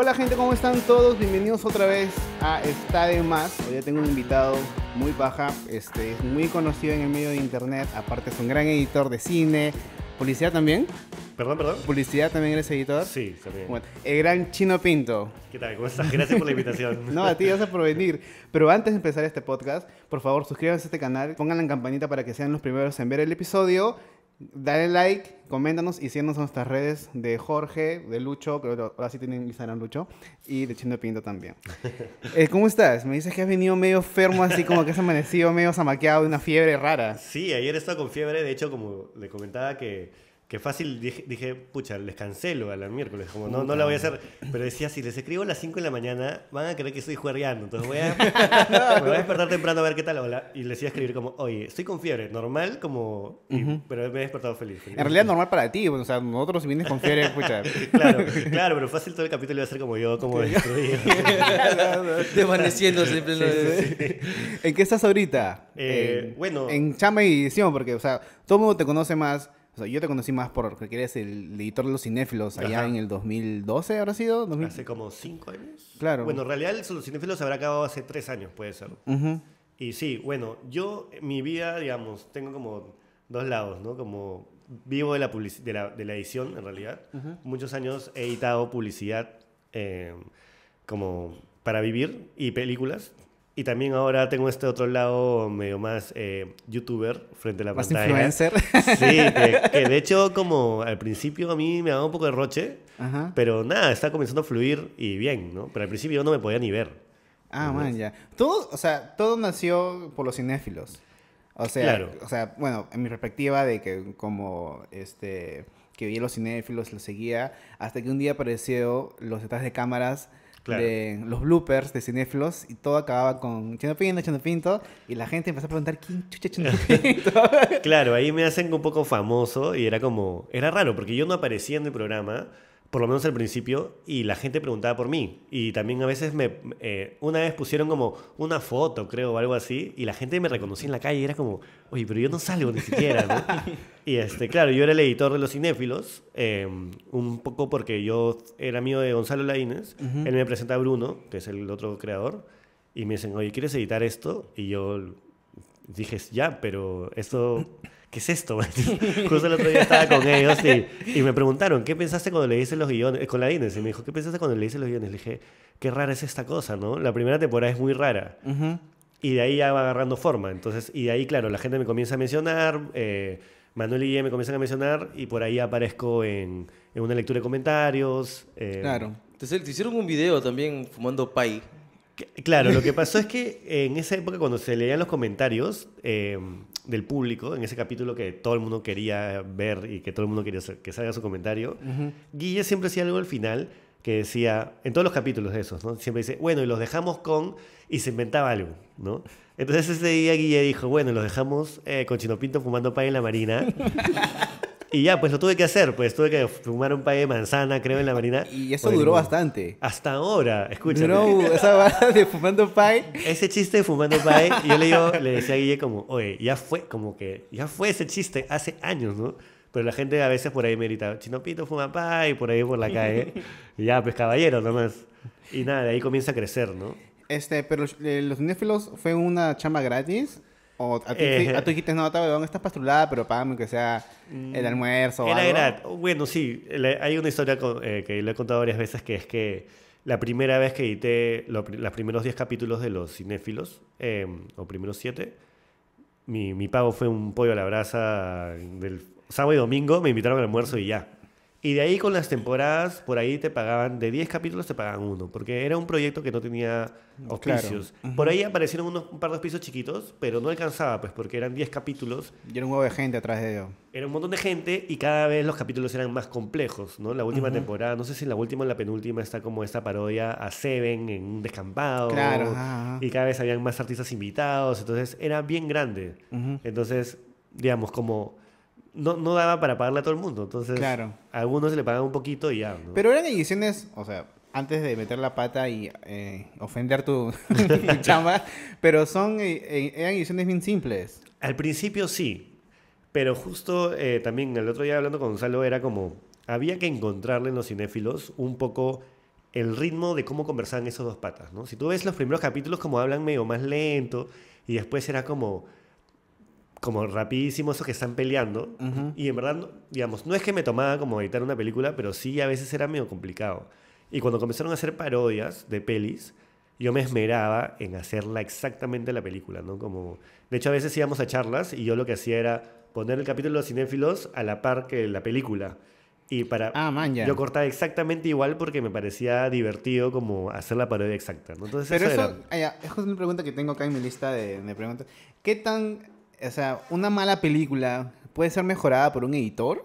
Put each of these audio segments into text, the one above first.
Hola gente, ¿cómo están todos? Bienvenidos otra vez a Está de Más. Hoy ya tengo un invitado muy baja, este, es muy conocido en el medio de internet, aparte es un gran editor de cine, publicidad también. Perdón, perdón. ¿Publicidad también eres editor? Sí, también. Bueno, el gran Chino Pinto. ¿Qué tal? ¿Cómo estás? Gracias por la invitación. No, a ti, gracias por venir. Pero antes de empezar este podcast, por favor, suscríbanse a este canal, pongan la campanita para que sean los primeros en ver el episodio. Dale like, coméntanos y síganos en nuestras redes de Jorge, de Lucho, creo que ahora sí tienen Instagram Lucho, y de Chino Pinto también. Eh, ¿Cómo estás? Me dices que has venido medio enfermo, así como que has amanecido medio zamaqueado de una fiebre rara. Sí, ayer estaba con fiebre. De hecho, como le comentaba que, que fácil, dije, dije, pucha, les cancelo a la miércoles. Como no, no la voy a hacer. Pero decía, si les escribo a las 5 de la mañana, van a creer que estoy juerreando. Entonces voy a, me voy a despertar temprano a ver qué tal. Hola. Y les iba a escribir como, oye, estoy con fiebre. Normal, como... y- Pero me he despertado feliz. feliz. En realidad normal para ti, o sea, nosotros si vienes con fiebre, escucha. Claro, claro, pero fácil todo el capítulo iba a ser como yo, como destruido. Desvaneciéndose en pleno- ¿En qué estás ahorita? Eh, En- bueno. En chama y edición, porque, o sea, todo el mundo te conoce más. O sea, yo te conocí más porque eres el editor de los cinéfilos allá Ajá. en el 2012, ¿habrá sido? 2000. Hace como 5 años. Claro. Bueno, en realidad Los Cinéfilos habrá acabado hace 3 años, puede ser. Y sí, bueno, yo, en mi vida, digamos, tengo como dos lados, ¿no? Como vivo de la, de la, de la edición, en realidad. Muchos años he editado publicidad eh, como para vivir y películas. Y también ahora tengo este otro lado medio más eh, youtuber frente a la Más pantalla. influencer. Sí, que, que de hecho como al principio a mí me daba un poco de roche, Ajá. pero nada, está comenzando a fluir y bien, ¿no? Pero al principio yo no me podía ni ver. Ah, man, ya. Todo, o sea, todo nació por los cinéfilos. O sea, Claro. o sea, bueno, en mi perspectiva de que como este que veía los cinéfilos, los seguía, hasta que un día apareció los detrás de cámaras Claro. de los bloopers de cinéfilos y todo acababa con Chino Pinto, Chino Pinto y la gente empezó a preguntar quién chucha Chino Pinto. Claro, ahí me hacen un poco famoso y era como, era raro porque yo no aparecía en el programa, por lo menos al principio, y la gente preguntaba por mí. Y también a veces me, eh, una vez pusieron como una foto, creo, o algo así, y la gente me reconocía en la calle y era como, oye, pero yo no salgo ni siquiera, ¿no? y este, claro, yo era el editor de Los Cinéfilos, eh, un poco porque yo era amigo de Gonzalo Laínez, él me presenta a Bruno, que es el otro creador, y me dicen, oye, ¿quieres editar esto? Y yo dije, ya, pero esto, ¿qué es esto? Justo el otro día estaba con ellos y, y me preguntaron, ¿qué pensaste cuando le dices los guiones? Con la Inés, y me dijo, ¿qué pensaste cuando le dices los guiones? Le dije, qué rara es esta cosa, ¿no? La primera temporada es muy rara. Ujú. Y de ahí ya va agarrando forma. Entonces, y de ahí, claro, la gente me comienza a mencionar, eh, Manuel y Guille me comienzan a mencionar, y por ahí aparezco en, en una lectura de comentarios. eh, Claro. Te, te hicieron un video también fumando pay. Claro, lo que pasó es que en esa época cuando se leían los comentarios eh, del público, en ese capítulo que todo el mundo quería ver y que todo el mundo quería que salga su comentario, Guille siempre hacía algo al final que decía, en todos los capítulos de esos, ¿no? Siempre dice, bueno, y los dejamos con, y se inventaba algo, ¿no? Entonces ese día Guille dijo, bueno, los dejamos eh, con Chino Pinto fumando pay en la marina. y ya, pues lo tuve que hacer, pues tuve que fumar un pay de manzana, creo, en la marina. Y eso duró bastante. Hasta ahora, escúchame. Duró esa barra de fumando pie. Ese chiste de fumando pie, yo le, digo, le decía a Guille como, oye, ya fue, como que, ya fue ese chiste hace años, ¿no? Pero la gente a veces por ahí me grita, Chino Pito fuma pie, por ahí por la calle. Y ya, pues caballero nomás. Y nada, de ahí comienza a crecer, ¿no? Este, pero eh, los cinéfilos fue una chamba gratis. O a ti, Eh. a tú dijiste, no, tabedón, estás pastrulada, pero págame que sea el almuerzo o Era algo. gratis. Bueno, sí, hay una historia con- eh, que le he contado varias veces que es que la primera vez que edité lo los primeros 10 capítulos de Los Cinéfilos, eh, o primeros 7, mi, mi pago fue un pollo a la brasa del sábado y domingo, me invitaron al almuerzo y ya. Y de ahí con las temporadas, por ahí te pagaban, de 10 capítulos te pagaban uno, porque era un proyecto que no tenía auspicios. Por ahí aparecieron unos, un par de auspicios chiquitos, pero no alcanzaba, pues porque eran 10 capítulos Y era un huevo de gente atrás de ellos. era un montón de gente y cada vez los capítulos eran más complejos, ¿no? La última temporada, no sé si en la última o en la penúltima está como esta parodia a Seven en un descampado. Claro, ajá. Y cada vez habían más artistas invitados, entonces era bien grande. Ujú. Entonces, digamos, como no, no daba para pagarle a todo el mundo. Entonces, Claro. a algunos se le pagaban un poquito y ya, ¿no? Pero eran ediciones, o sea, antes de meter la pata y eh, ofender tu, tu chamba, pero son eh, eh, eran ediciones bien simples. Al principio sí, pero justo eh, también el otro día hablando con Gonzalo era como, había que encontrarle en los cinéfilos un poco el ritmo de cómo conversaban esos dos patas, ¿no? Si tú ves los primeros capítulos como hablan medio más lento y después era como como rapidísimo eso que están peleando y en verdad, digamos, no es que me tomaba como editar una película, pero sí a veces era medio complicado. Y cuando comenzaron a hacer parodias de pelis, yo me esmeraba en hacerla exactamente la película, ¿no? Como, de hecho, a veces íbamos a charlas y yo lo que hacía era poner el capítulo de los cinéfilos a la par que la película. Y para... Ah, man, ya. Yo cortaba exactamente igual porque me parecía divertido como hacer la parodia exacta, ¿no? Entonces Pero eso, eso, era... ah, ya, es una pregunta que tengo acá en mi lista de, de preguntas. ¿Qué tan, o sea, una mala película puede ser mejorada por un editor?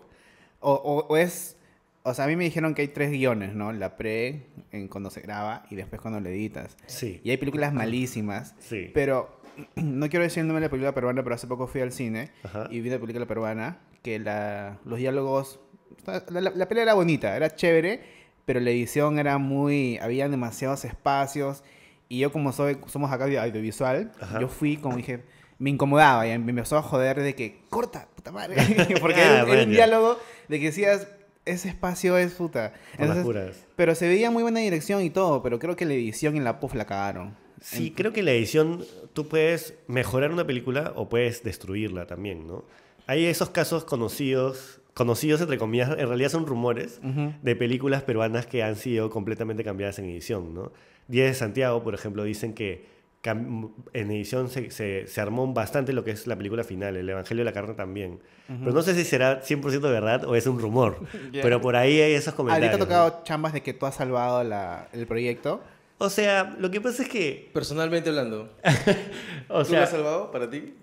O, o- o es, o sea, a mí me dijeron que hay tres guiones, ¿no? La pre, en cuando se graba, y después cuando lo editas. Sí. Y hay películas malísimas. Sí. Pero, no quiero decir el nombre de la película peruana, pero hace poco fui al cine Ajá. y vi una película peruana que la, los diálogos... La, la, la pelea era bonita, era chévere, pero la edición era muy... Había demasiados espacios y yo como soy, somos acá de audiovisual, Ajá. yo fui como dije... Me incomodaba y me empezó a joder de que corta, puta madre. Porque Ah, era, un- era diálogo de que decías, ese espacio es puta. Entonces, pero se veía muy buena dirección y todo, pero creo que la edición y la puff la cagaron. Sí, creo que la edición tú puedes mejorar una película o puedes destruirla también, ¿no? Hay esos casos conocidos, conocidos entre comillas, en realidad son rumores de películas peruanas que han sido completamente cambiadas en edición, ¿no? Diez de Santiago, por ejemplo, dicen que en edición se, se, se armó bastante lo que es la película final, el Evangelio de la Carne también. Pero no sé si será 100% verdad o es un rumor, Ya. pero por ahí hay esos comentarios. Ahorita ha ¿no? tocado chambas de que tú has salvado la- el proyecto. O sea, lo que pasa es que... Personalmente hablando, O ¿tú sea, lo has salvado para ti?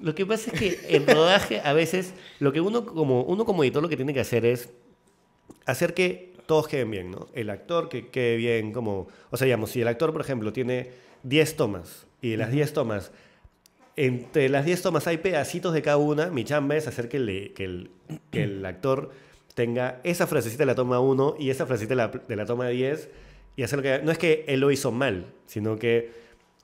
Lo que pasa es que en rodaje a veces lo que uno como, uno como editor lo que tiene que hacer es hacer que todos queden bien, ¿no? El actor que quede bien, como, o sea, digamos, si el actor, por ejemplo, tiene 10 tomas y de las 10 tomas, entre las 10 tomas hay pedacitos de cada una, mi chamba es hacer que, le- que el, que el actor tenga esa frasecita de la toma 1 y esa frasecita de la, de la toma 10 y hacer lo que... No es que él lo hizo mal, sino que,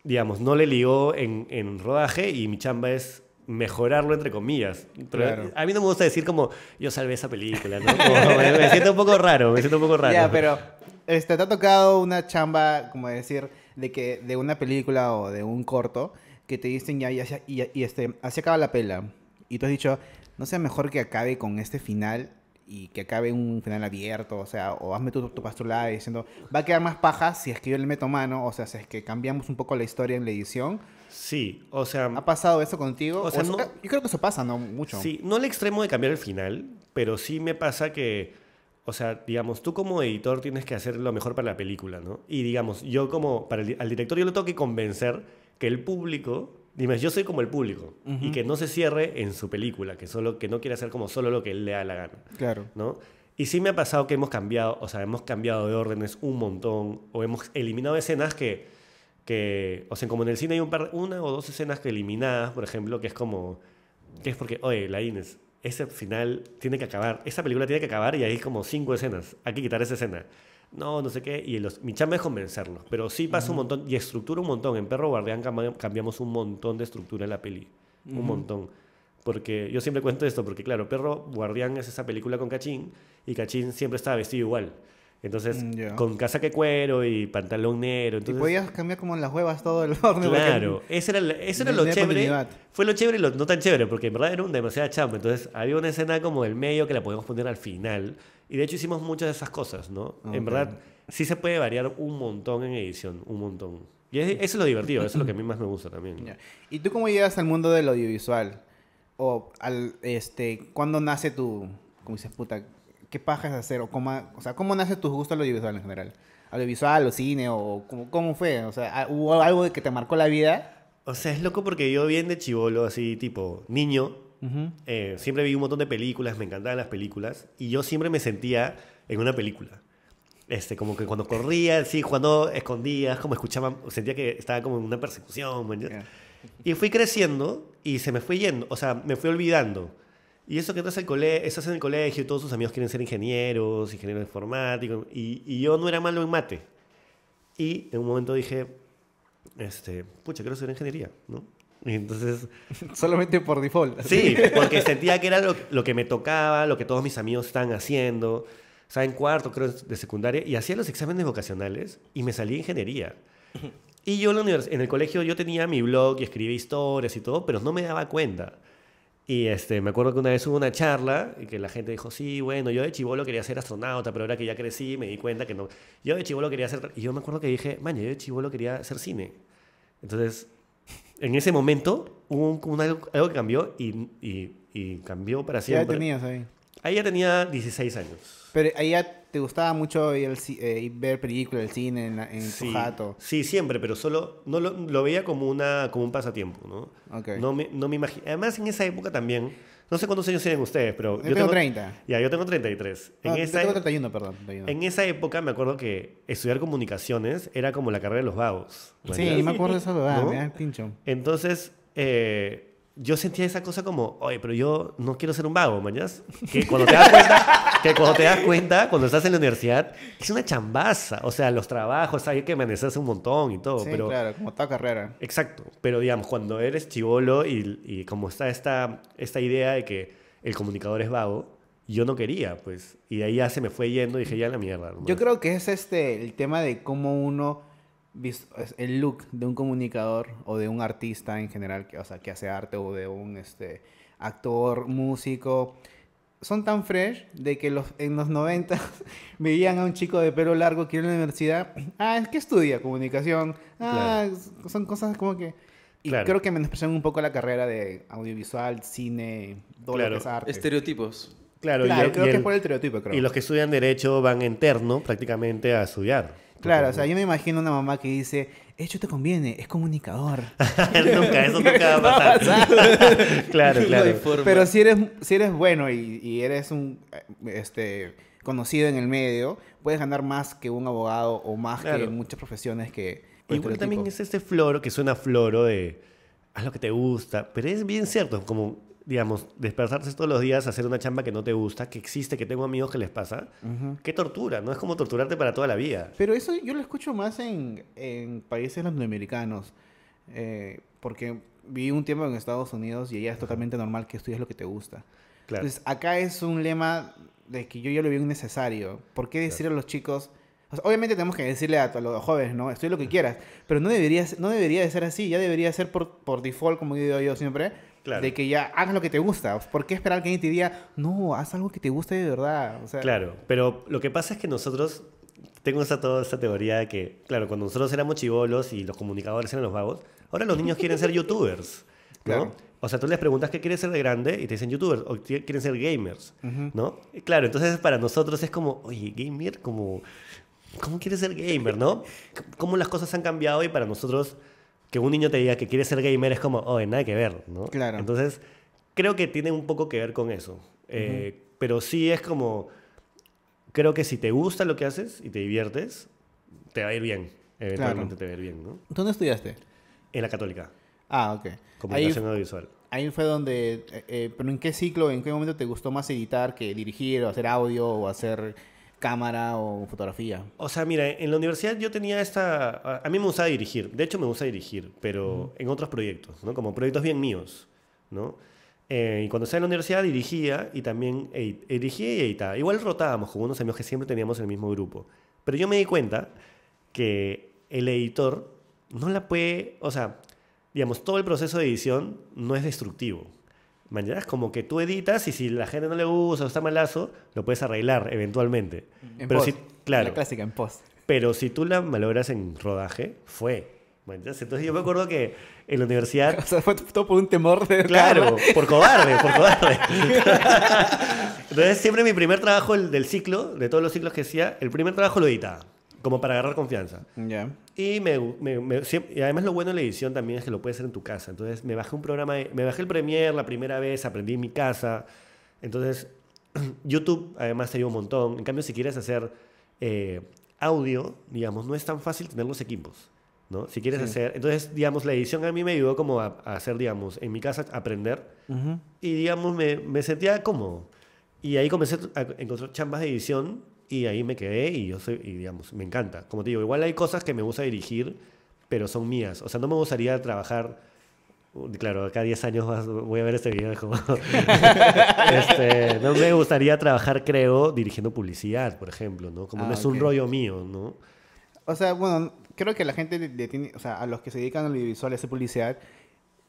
digamos, no le ligó en, en rodaje y mi chamba es mejorarlo entre comillas. Pero Claro. a mí no me gusta decir como yo salvé esa película, ¿no? Como, me, me siento un poco raro, me siento un poco raro. Ya, pero este, te ha tocado una chamba, como decir, de que de una película o de un corto que te dicen ya, ya, ya, y, y, este, así acaba la pela. Y tú has dicho, no sea mejor que acabe con este final y que acabe un final abierto, o sea, o hazme tu, tu pastrulada diciendo, va a quedar más paja si es que yo le meto mano, o sea, si es que cambiamos un poco la historia en la edición. Sí, o sea... ¿Ha pasado eso contigo? O sea, eso- no- Yo creo que eso pasa, ¿no? Mucho. Sí, no al extremo de cambiar el final, pero sí me pasa que, o sea, digamos, tú como editor tienes que hacer lo mejor para la película, ¿no? Y digamos, yo como, para el, al director yo le tengo que convencer que el público, dime, yo soy como el público, y que no se cierre en su película, que, solo, que no quiere hacer como solo lo que él le da la gana, Claro. ¿no? Y sí me ha pasado que hemos cambiado, o sea, hemos cambiado de órdenes un montón, o hemos eliminado escenas que, que o sea, como en el cine hay un par, una o dos escenas que eliminadas, por ejemplo, que es como, que es porque, oye, la Inés, ese final tiene que acabar, esa película tiene que acabar y hay como cinco escenas, hay que quitar esa escena. No, no sé qué, y los, mi chamba es convencerlos, pero sí pasa un montón y estructura un montón. En Perro Guardián cam- cambiamos un montón de estructura en la peli, un montón. Porque yo siempre cuento esto, porque claro, Perro Guardián es esa película con Cachín y Cachín siempre estaba vestido igual. Entonces, Mm, ya. con casaca de cuero y pantalón negro. Y Entonces, podías cambiar como las huevas todo el porque- Claro, ese era, eso era lo chévere. Fue lo chévere y lo no tan chévere, porque en verdad era un demasiada chamba. Entonces había una escena como del medio que la podemos poner al final. Y de hecho hicimos muchas de esas cosas, ¿no? En Ok. verdad sí se puede variar un montón en edición, un montón. Y es- eso es lo divertido, eso es lo que a mí más me gusta también. ¿no? Ya. ¿Y tú cómo llegas al mundo del audiovisual? O al, este, ¿cuándo nace tu, como dices, puta, qué paja es hacer? O, cómo, o sea, ¿cómo nace tu gusto al audiovisual en general? ¿Audiovisual o cine? ¿O cómo, cómo fue? O sea, ¿hubo algo que te marcó la vida? O sea, es loco porque yo bien de chivolo, así tipo niño, Ujú. eh, siempre vi un montón de películas, me encantaban las películas, y yo siempre me sentía en una película. Este, como que cuando corría, sí, cuando escondías, como escuchaba, sentía que estaba como en una persecución. Ya. Y fui creciendo y se me fue yendo, o sea, me fui olvidando. Y eso que estás, al cole estás en el colegio todos tus amigos quieren ser ingenieros, ingenieros informáticos, y, y yo no era malo en mate. Y en un momento dije, este, pucha, quiero estudiar ingeniería, ¿no? Y entonces, Solamente por default. sí, porque sentía que era lo, lo que me tocaba, lo que todos mis amigos estaban haciendo. estaba en cuarto, creo, de secundaria, y hacía los exámenes vocacionales y me salía ingeniería. Y yo en, la en el colegio yo tenía mi blog y escribía historias y todo, pero no me daba cuenta. Y este, me acuerdo que una vez hubo una charla y que la gente dijo, sí, bueno, yo de chivolo quería ser astronauta, pero ahora que ya crecí me di cuenta que no. Yo de chivolo quería ser... Y yo me acuerdo que dije, man, yo de chivolo quería hacer cine. Entonces, en ese momento hubo un- un algo, algo que cambió y, y- y cambió para Ya siempre. tenías ahí. Ahí ya tenía 16 años. Pero ahí ya te gustaba mucho ir al eh, ver películas, el cine en, en Sí, tu jato. sí, siempre, pero solo no lo, lo veía como, una, como un pasatiempo, ¿no? Ok. No me, no me imagino. Además, en esa época también, no sé cuántos años tienen ustedes, pero. Yo tengo 30. Ya, yo tengo 33. En, Ah, yo esa, tengo 31, perdón. 31. en esa época me acuerdo que estudiar comunicaciones era como la carrera de los vagos. Sí, ¿mañas? me acuerdo de esa verdad, ¿No? me da el pincho. Entonces, eh, yo sentía esa cosa como, oye, pero yo no quiero ser un vago, mañas. Que cuando te das cuenta, que cuando te das cuenta, cuando estás en la universidad, es una chambaza. O sea, los trabajos, hay que amanecerse un montón y todo. Sí, pero, claro, como toda carrera. Exacto. Pero digamos, cuando eres chivolo y, y como está esta, esta idea de que el comunicador es vago, yo no quería, pues. Y de ahí ya se me fue yendo y dije, ya la mierda. ¿no? Yo creo que es este el tema de cómo uno el look de un comunicador o de un artista en general, que, o sea, que hace arte o de un este actor, músico, son tan fresh de que los, en los 90 veían a un chico de pelo largo que iba a la universidad, ah, es que estudia comunicación, ah, son cosas como que... Y Claro. creo que menosprecian un poco la carrera de audiovisual, cine, todo Claro. lo que es arte. Estereotipos. Claro, y claro, el- creo y que el- es por el estereotipo, creo. Y los que estudian Derecho van en terno prácticamente a estudiar. Claro, o sea, yo me imagino una mamá que dice, hecho te conviene, es comunicador. nunca, eso nunca va a pasar. claro, claro. Pero si eres, si eres bueno y, y eres un eh, este conocido en el medio, puedes ganar más que un abogado o más que muchas profesiones que... Igual también estereotipo. es este floro que suena floro de haz lo que te gusta, pero es bien cierto, como digamos, despertarse todos los días a hacer una chamba que no te gusta, que existe, que tengo amigos que les pasa. Ujú. Qué tortura, no es como torturarte para toda la vida. Pero eso yo lo escucho más en, en países latinoamericanos, eh, porque viví un tiempo en Estados Unidos y allá es totalmente normal que estudies lo que te gusta. Claro. Entonces, acá es un lema de que yo ya lo veo innecesario. ¿Por qué decirle a los chicos? o sea, obviamente tenemos que decirle a, a los jóvenes, ¿no? Estudia lo que quieras. Pero no debería, no debería de ser así. Ya debería ser por, por default, como digo yo siempre. Claro. De que ya hagas lo que te gusta. ¿Por qué esperar que alguien te diga, no, haz algo que te guste de verdad? O sea, Claro, pero lo que pasa es que nosotros, tengo esta, toda esta teoría de que, claro, cuando nosotros éramos chivolos y los comunicadores eran los vagos, ahora los niños quieren ser youtubers, ¿no? Claro. O sea, tú les preguntas qué quieres ser de grande y te dicen youtubers o qui- quieren ser gamers, Ujú. ¿no? Y claro, entonces para nosotros es como, oye, gamer, como, ¿cómo quieres ser gamer, no? ¿Cómo las cosas han cambiado y para nosotros que un niño te diga que quiere ser gamer es como, oye, nada que ver, ¿no? Claro. Entonces, creo que tiene un poco que ver con eso. Eh, Pero sí es como, creo que si te gusta lo que haces y te diviertes, te va a ir bien. Eventualmente te va a ir bien, ¿no? ¿Dónde estudiaste? En la católica, Ah, ok. Ahí, comunicación audiovisual. ahí fue donde... eh, eh, ¿Pero en qué ciclo, en qué momento te gustó más editar que dirigir o hacer audio o hacer cámara o fotografía? O sea, mira, en la universidad yo tenía esta... A, mí me gustaba dirigir, de hecho me gusta dirigir, pero en otros proyectos, ¿no? Como proyectos bien míos, ¿no? Eh, y cuando estaba en la universidad dirigía y también edit- dirigía y editaba. Igual rotábamos con unos amigos que siempre teníamos en el mismo grupo. Pero yo me di cuenta que el editor no la puede... O sea, digamos, todo el proceso de edición no es destructivo. Mañana es como que tú editas y si la gente no le gusta o está malazo, lo puedes arreglar eventualmente. En Pero post. si, claro, La clásica, en post. pero si tú la malogras en rodaje, fue. ¿me entiendes? Entonces yo me acuerdo que en la universidad, O sea, fue todo por un temor de... claro, por cobarde, por cobarde. Entonces siempre mi primer trabajo el- del ciclo, de todos los ciclos que hacía, el primer trabajo lo editaba, como para agarrar confianza. Ya. Y, me, me- me- y además lo bueno de la edición también es que lo puedes hacer en tu casa. Entonces me bajé un programa, de- me bajé el Premiere la primera vez, aprendí en mi casa. Entonces YouTube además te ayuda un montón. En cambio, si quieres hacer eh, audio, digamos, no es tan fácil tener los equipos. ¿no? Si quieres Sí. hacer... Entonces, digamos, la edición a mí me ayudó como a, a hacer, digamos, en mi casa, aprender. Ujú. Y, digamos, me, me sentía cómodo. Y ahí comencé a encontrar chambas de edición y ahí me quedé y yo soy, y digamos, me encanta. Como te digo, igual hay cosas que me gusta dirigir, pero son mías. O sea, no me gustaría trabajar Uh, Claro, acá 10 años vas- voy a ver este video. como- Este, no me gustaría trabajar, creo, dirigiendo publicidad, por ejemplo, ¿no? Como Ah, no es un ok. rollo mío, ¿no? O sea, bueno, creo que la gente le tiene, o sea, a los que se dedican al audiovisual, a hacer publicidad,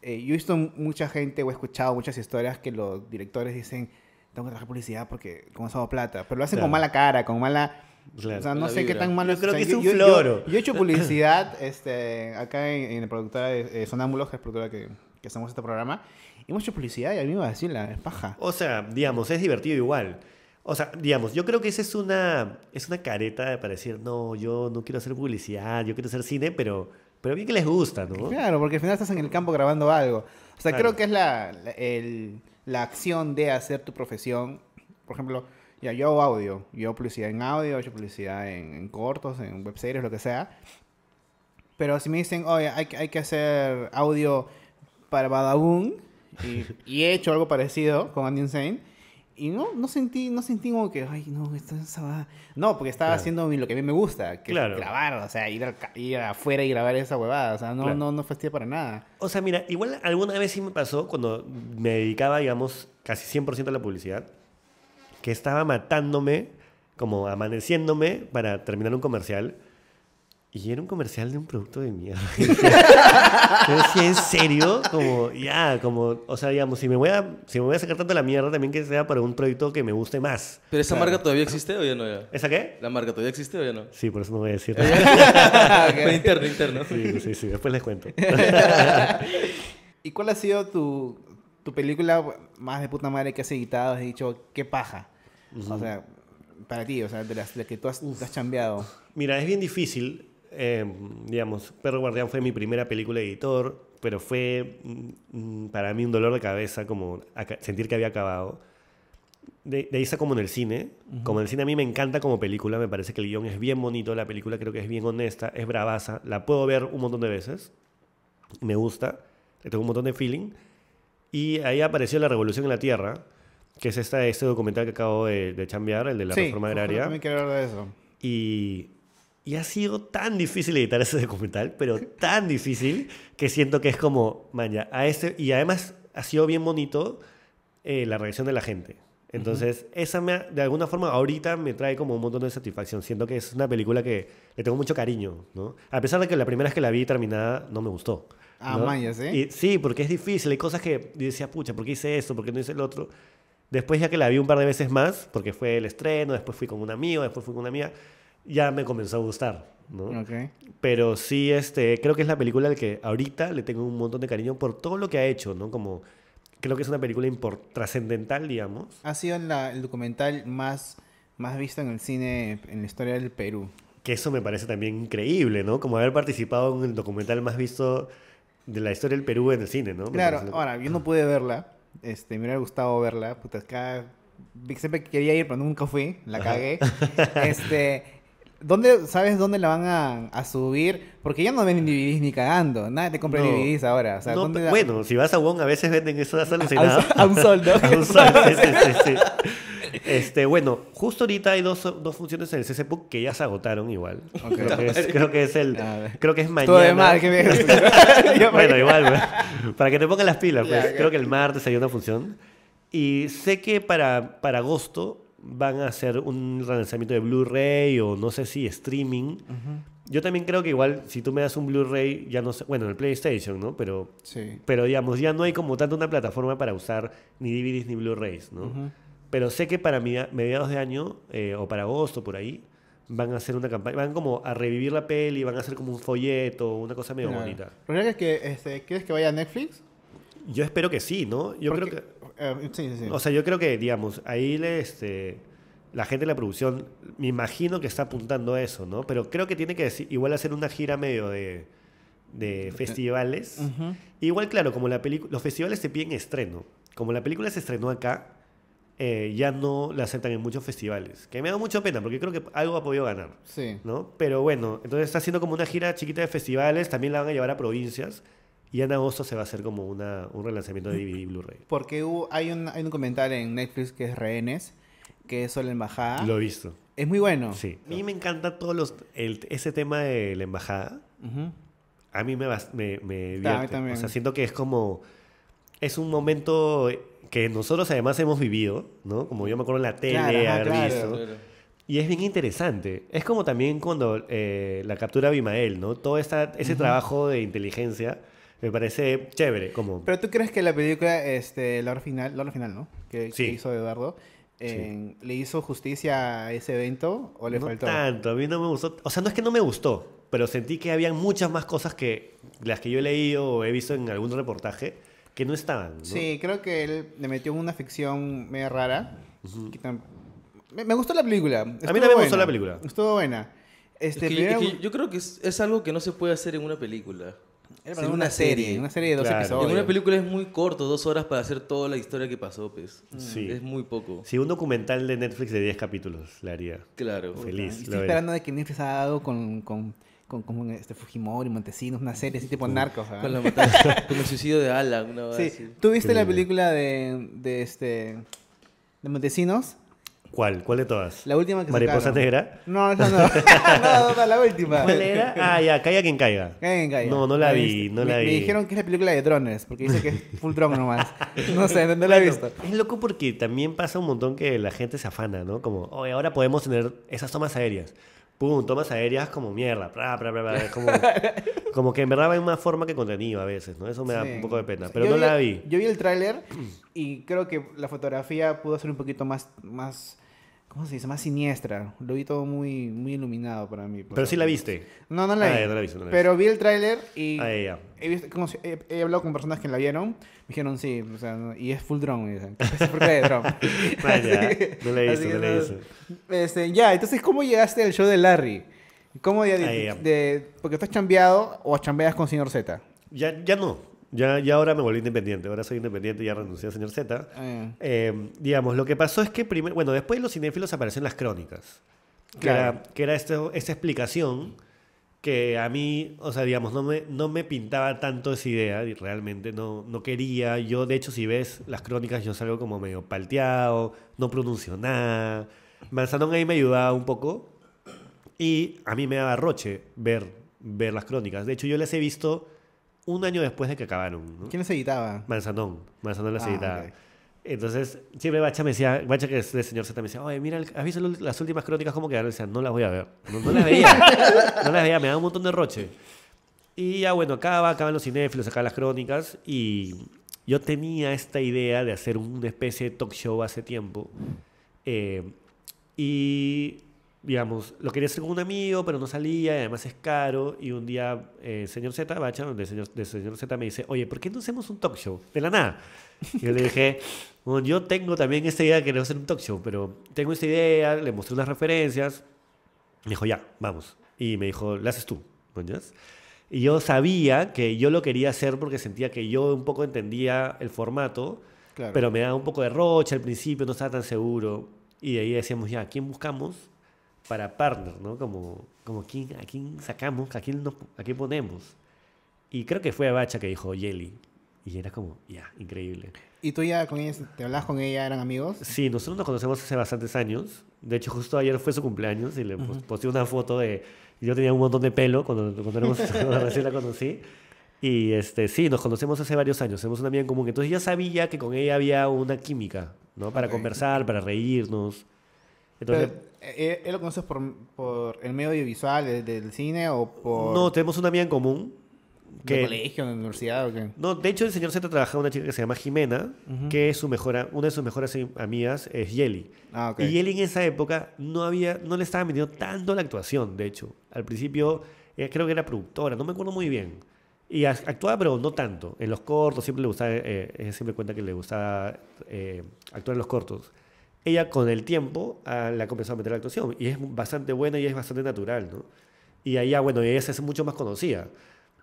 eh, yo he visto mucha gente o he escuchado muchas historias que los directores dicen, tengo que trabajar publicidad porque con eso hago plata, pero lo hacen con mala cara, con mala... Claro. O sea, no sé qué tan malo Yo creo o sea, que es un yo- yo- floro. Yo, he hecho publicidad este, acá en, en la productora de eh, Sonámbulos, que es la productora que, que hacemos este programa, y hemos hecho publicidad y a mí me va a decir la es paja. O sea, digamos, es divertido igual. O sea, digamos, yo creo que esa es una, es una careta para decir, no, yo no quiero hacer publicidad, yo quiero hacer cine, pero, pero bien que les gusta, ¿no? Claro, porque al final estás en el campo grabando algo. O sea, Claro. creo que es la, la, el- la acción de hacer tu profesión. Por ejemplo, ya yo hago audio. Yo hago publicidad en audio, he hecho publicidad en, cortos, en webseries, lo que sea. Pero si me dicen, oye, hay que hacer audio para Badaboom, y, y he hecho algo parecido con Andy Insane, y no, no sentí, no sentí como que, ay, no, esto esa va. No, porque estaba Claro. haciendo lo que a mí me gusta, que Claro. es grabar, o sea, ir, al ir afuera y grabar esa huevada. O sea, no, Claro. no, no fastidia para nada. O sea, mira, igual alguna vez sí me pasó cuando me dedicaba, digamos, casi 100% a la publicidad, que estaba matándome, como amaneciéndome para terminar un comercial. Y era un comercial de un producto de mierda. Yo decía, ¿en serio? Como, ya, como, o sea, digamos, si me voy a, si me voy a sacar tanto la mierda, también que sea para un producto que me guste más. ¿Pero esa Claro. marca todavía existe o ya no? Ya? ¿Esa qué? ¿La marca todavía existe o ya no? Sí, por eso no voy a decir. Fue interno, interno. Sí, sí, sí, después les cuento. ¿Y cuál ha sido tu, tu película más de puta madre que has editado? Has dicho, qué paja. O sea, para ti, o sea, de las de que tú has, te has chambeado. Mira, es bien difícil. Eh, digamos, Perro Guardián fue mi primera película de editor, pero fue mm, mm, para mí un dolor de cabeza como sentir que había acabado. De, de ahí está como en el cine. Como en el cine a mí me encanta como película, me parece que el guion es bien bonito, la película creo que es bien honesta, es bravaza, la puedo ver un montón de veces, me gusta, le tengo un montón de feeling. Y ahí apareció La Revolución en la Tierra, que es esta, este documental que acabo de, de chambear, el de la sí, reforma agraria. También quiero hablar de eso. Y, y ha sido tan difícil editar ese documental, pero tan difícil que siento que es como, man, ya, a este, y además ha sido bien bonito eh, la reacción de la gente. Entonces, esa me, ha- de alguna forma ahorita me trae como un montón de satisfacción. Siento que es una película que le tengo mucho cariño, ¿no? A pesar de que la primera vez que la vi terminada no me gustó. Ah, ¿no? maña, ¿sí? Y- sí, porque es difícil. Hay cosas que yo decía, pucha, ¿por qué hice esto? ¿Por qué no hice el otro? Después ya que la vi un par de veces más, porque fue el estreno, después fui con un amigo, después fui con una amiga, ya me comenzó a gustar, ¿no? Ok. Pero sí, este, creo que es la película al que ahorita le tengo un montón de cariño por todo lo que ha hecho, ¿no? Como, creo que es una película trascendental, digamos. Ha sido la- el documental más, más visto en el cine en la historia del Perú. Que eso me parece también increíble, ¿no? Como haber participado en el documental más visto de la historia del Perú en el cine, ¿no? Me Claro, ahora, yo no pude verla. Este, me hubiera gustado verla. Puta, acá siempre quería ir, pero nunca fui. La cagué. Este, ¿dónde, ¿sabes dónde la van a, a subir? Porque ya no venden DVDs ni cagando. Nada te compra No. DVDs ahora. O sea, No, ¿dónde pe- la- bueno, si vas a Wong a veces venden eso, has a, a un sol, ¿no? A un sol, sí, sí, sí, sí. Este, bueno, justo ahorita hay dos, dos funciones en el CCPUC que ya se agotaron igual. Ok. Creo, que es, creo que es el, creo que es Todo de mañana. mal, que me... Bueno, igual, para que te pongan las pilas, pues. Ya. Creo que el martes hay una función. Y sé que para, para agosto van a hacer un relanzamiento de Blu-ray o no sé si streaming. Yo también creo que igual, si tú me das un Blu-ray, ya no sé, bueno, en el PlayStation, ¿no? Pero, Sí. pero digamos, ya no hay como tanto una plataforma para usar ni DVDs ni Blu-rays, ¿no? Pero sé que para media- mediados de año eh, o para agosto, por ahí, van a hacer una campaña, van como a revivir la peli, van a hacer como un folleto, una cosa medio Claro. bonita. ¿Pero crees que, este, ¿Quieres que vaya a Netflix? Yo espero que sí, ¿no? Yo Porque- creo que... eh, sí, sí. O sea, yo creo que, digamos, ahí le, este, la gente de la producción, me imagino que está apuntando a eso, ¿no? Pero creo que tiene que deci- igual hacer una gira medio de, de festivales. Ujú. Igual, claro, como la película, los festivales te piden estreno. Como la película se estrenó acá, eh, ya no la aceptan en muchos festivales. Que me da mucha pena, porque creo que algo ha podido ganar. Sí. ¿no? Pero bueno, entonces está haciendo como una gira chiquita de festivales, también la van a llevar a provincias. Y en agosto se va a hacer como una, un relanzamiento de DVD y Blu-ray. Porque hubo, hay, un, hay un documental en Netflix que es Rehenes, que es sobre la embajada. Lo he visto. Es muy bueno. Sí. A mí me encanta todo los, el- ese tema de la embajada. Ujú. a mí me, me, me a mí divierte. también. O sea, siento que es como... Es un momento que nosotros además hemos vivido, ¿no? Como yo me acuerdo en la tele, Claro, ajá, haber claro. visto. Claro. Y es bien interesante. Es como también cuando eh, la captura de Abimael, ¿no? Todo esta, ese trabajo de inteligencia me parece chévere. Como, Pero tú crees que la película, este, la hora final, la hora final, ¿no? Que, que Sí. hizo Eduardo, eh, ¿le hizo justicia a ese evento o le no faltó? tanto, a mí no me gustó. O sea, no es que no me gustó, pero sentí que había muchas más cosas que las que yo he leído o he visto en algún reportaje que no estaban. ¿no? Sí, creo que él le metió una ficción media rara. que tam- me, me gustó la película. Estuvo también me gustó la película. Estuvo buena. Es Este, que- primero- es que yo creo que es, es algo que no se puede hacer en una película. Era una, serie, una serie de dos Claro. episodios. En una película es muy corto, dos horas para hacer toda la historia que pasó, pues. Sí. Es muy poco. Sí, un documental de Netflix de 10 capítulos le haría. Claro. Feliz. Estoy esperando de que Netflix ha dado con, con, con, con este Fujimori, Montesinos, una serie así tipo narcos. Con, la matanza- con el suicidio de Alan, una Sí, así. ¿tú viste Qué la lindo. película de, de este de Montesinos? ¿Cuál? ¿Cuál de todas? La última que ¿Mariposa. Negra? No, esa no. no, no, la última. ¿Cuál era? Ah, ya, caiga quien caiga. Caigan, caigan. No, no la vi, no la vi. Me dijeron que es la película de drones, porque dice que es full drone nomás. No sé, no, la he visto. Es loco porque también pasa un montón que la gente se afana, ¿no? Como, oye, ahora podemos tener esas tomas aéreas. Pum, tomas aéreas como mierda. bla, bla, bla, bla, es como, como que en verdad hay más forma que contenido a veces, ¿no? Eso me da un poco de pena. Pero no la vi. Yo vi el tráiler y creo que la fotografía pudo ser un poquito más, más ¿cómo se dice? Más siniestra. Lo vi todo muy, muy iluminado para mí. Pero sí la viste. No, no la Ah, vi. ya, no la he visto, no la he Pero vi el tráiler y Ah, ya. he, visto, como si- he, he hablado con personas que la vieron. Me dijeron, sí, o sea, no- y es full drone. Me dicen, es porque de drone. Ah, ya. No la he visto, no la he visto. Este, ya, entonces, ¿cómo llegaste al show de Larry? ¿Cómo ya de, Ah, ya. de- porque estás chambeado o chambeas con señor Z? Ya, ya no. Ya, ya ahora me volví independiente. Ahora soy independiente ya renuncié al señor Z. Eh, Eh, digamos, lo que pasó es que primero, bueno, después de los cinéfilos aparecen las crónicas. Que Claro. era, que era esto, esta explicación que a mí, o sea, digamos, no me, no me pintaba tanto esa idea y realmente no, no quería. Yo, de hecho, si ves las crónicas, yo salgo como medio palteado, no pronuncio nada. Manzanón ahí me ayudaba un poco y a mí me daba roche ver, ver las crónicas. De hecho, yo las he visto un año después de que acabaron. ¿no? ¿Quién les editaba? Manzanón, Manzanón las Ah, editaba. ok. Entonces, siempre Bacha me decía, Bacha que es el señor Z me decía, oye, mira, ¿has visto las últimas crónicas cómo quedaron? Decía, no las voy a ver. No, no las veía. no las veía, me da un montón de roche. Y ya, bueno, acaba, acaban los cinéfilos, acaban las crónicas. Y yo tenía esta idea de hacer una especie de talk show hace tiempo. Eh, y, digamos, lo quería hacer con un amigo, pero no salía, y además es caro. Y un día, eh, señor Z, Bacha, de señor, de señor Z, me dice, oye, ¿por qué no hacemos un talk show? De la nada. Y yo le dije, bueno, yo tengo también esta idea de querer hacer un talk show, pero tengo esta idea, le mostré unas referencias. Me dijo, ya, vamos. Y me dijo, ¿la haces tú? ¿Ya? Y yo sabía que yo lo quería hacer porque sentía que yo un poco entendía el formato, Claro. pero me daba un poco de roche al principio, no estaba tan seguro. Y de ahí decíamos, ya, ¿a quién buscamos para partner? ¿no? Como, como ¿quién, ¿a quién sacamos? ¿A quién, nos, ¿A quién ponemos? Y creo que fue a Bacha que dijo Yeli. Y era como, ya, increíble. ¿Y tú ya con ella, te hablabas con ella, eran amigos? Sí, nosotros nos conocemos hace bastantes años. De hecho, justo ayer fue su cumpleaños y le pos- posté una foto de... Yo tenía un montón de pelo cuando, cuando, éramos- cuando recién la conocí. Y este, sí, nos conocemos hace varios años. Tenemos una amiga en común. Entonces ya sabía que con ella había una química, ¿no? Para Ok. conversar, para reírnos. Entonces, Pero, ¿eh, ¿Él lo conoces por, por el medio audiovisual de- del cine o por no, tenemos una amiga en común. de Que, colegio, de universidad o qué? No, de hecho, el señor Z trabajaba una chica que se llama Jimena, que es su mejor, una de sus mejores amigas es Yeli. Ah, ok. Y Yeli en esa época no, había, no le estaba metiendo tanto la actuación, de hecho. Al principio eh, creo que era productora, no me acuerdo muy bien. Y actuaba, pero no tanto. En los cortos, siempre le gustaba, eh, ella siempre cuenta que le gustaba eh, actuar en los cortos. Ella con el tiempo ah, le ha comenzado a meter la actuación. Y es bastante buena y es bastante natural, ¿no? Y ahí ya, bueno, ella se hace mucho más conocida.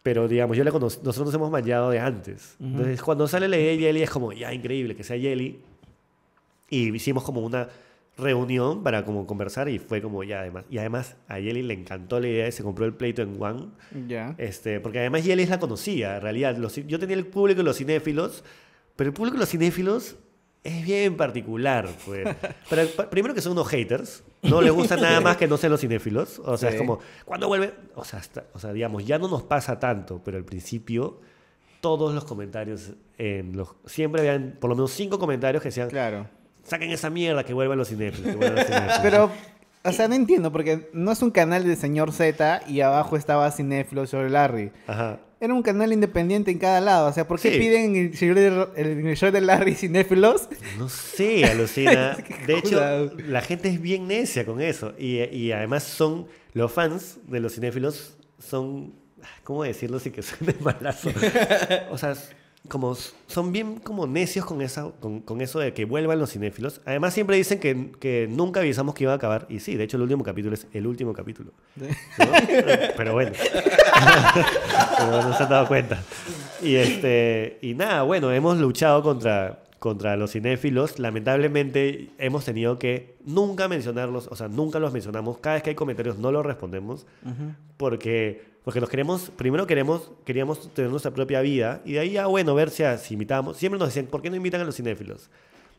Pero, digamos, yo la conocí, nosotros nos hemos manchado de antes. Entonces, cuando sale la idea de Yeli, es como, ya, increíble que sea Yeli. Y hicimos como una reunión para como conversar y fue como ya además. Y además a Yeli le encantó la idea y se compró el pleito en One. Ya. Este, porque además Yeli la conocía, en realidad. Los- yo tenía el público y los cinéfilos, pero el público y los cinéfilos es bien particular, pues. Pero primero que son unos haters, no les gusta nada más que no sean los cinéfilos. O sea, Sí. es como, cuando vuelve? O sea, hasta- o sea, digamos, ya no nos pasa tanto, pero al principio todos los comentarios, en los, siempre habían por lo menos cinco comentarios que decían, Claro. saquen esa mierda, que vuelvan los cinéfilos. que vuelvan los cinéfilos". Pero, o sea, no entiendo, porque no es un canal de señor Z y abajo estaba Cinefilo sobre Larry. Ajá. Era un canal independiente en cada lado. O sea, ¿por qué Sí. piden en el show de, el de Larry cinéfilos? No sé, alucina. De hecho, la gente es bien necia con eso. Y, y además son, los fans de los cinéfilos son, ¿cómo decirlo sin que suene malazo? O sea, como, son bien como necios con, esa, con, con eso de que vuelvan los cinéfilos. Además siempre dicen que, que nunca avisamos que iba a acabar. Y sí, de hecho el último capítulo es el último capítulo. ¿no? Pero bueno. Pero no se han dado cuenta. Y, este, y nada, bueno, hemos luchado contra, contra los cinéfilos. Lamentablemente hemos tenido que nunca mencionarlos, o sea, nunca los mencionamos. Cada vez que hay comentarios no los respondemos porque, porque nos queremos, primero queremos, queríamos tener nuestra propia vida y de ahí ya, bueno, ver si, a- si invitamos. Siempre nos decían, ¿por qué no invitan a los cinéfilos?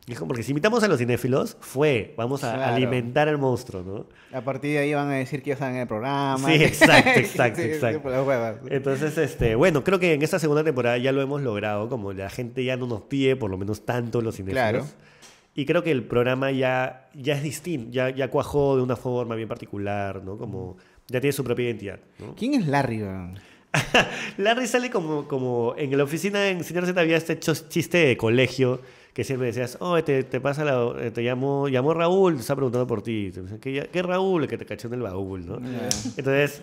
Es como, porque si invitamos a los cinéfilos, fue, vamos a Claro. alimentar al monstruo, ¿no? A partir de ahí van a decir que ya están en el programa. Sí, exacto, exacto, Sí, exacto. Entonces, este, bueno, creo que en esta segunda temporada ya lo hemos logrado, como la gente ya no nos pide por lo menos tanto los cinéfilos. Claro. Y creo que el programa ya, ya es distinto, ya, ya cuajó de una forma bien particular, ¿no? Como ya tiene su propia identidad, ¿no? ¿Quién es Larry? Larry sale como, como en la oficina en Señor Z había este chiste de colegio que siempre decías, oh, te, te pasa la, eh, te llamo, llamó Raúl, te está preguntando por ti. ¿Qué, qué Raúl? El que te cachó en el baúl, ¿no? Entonces,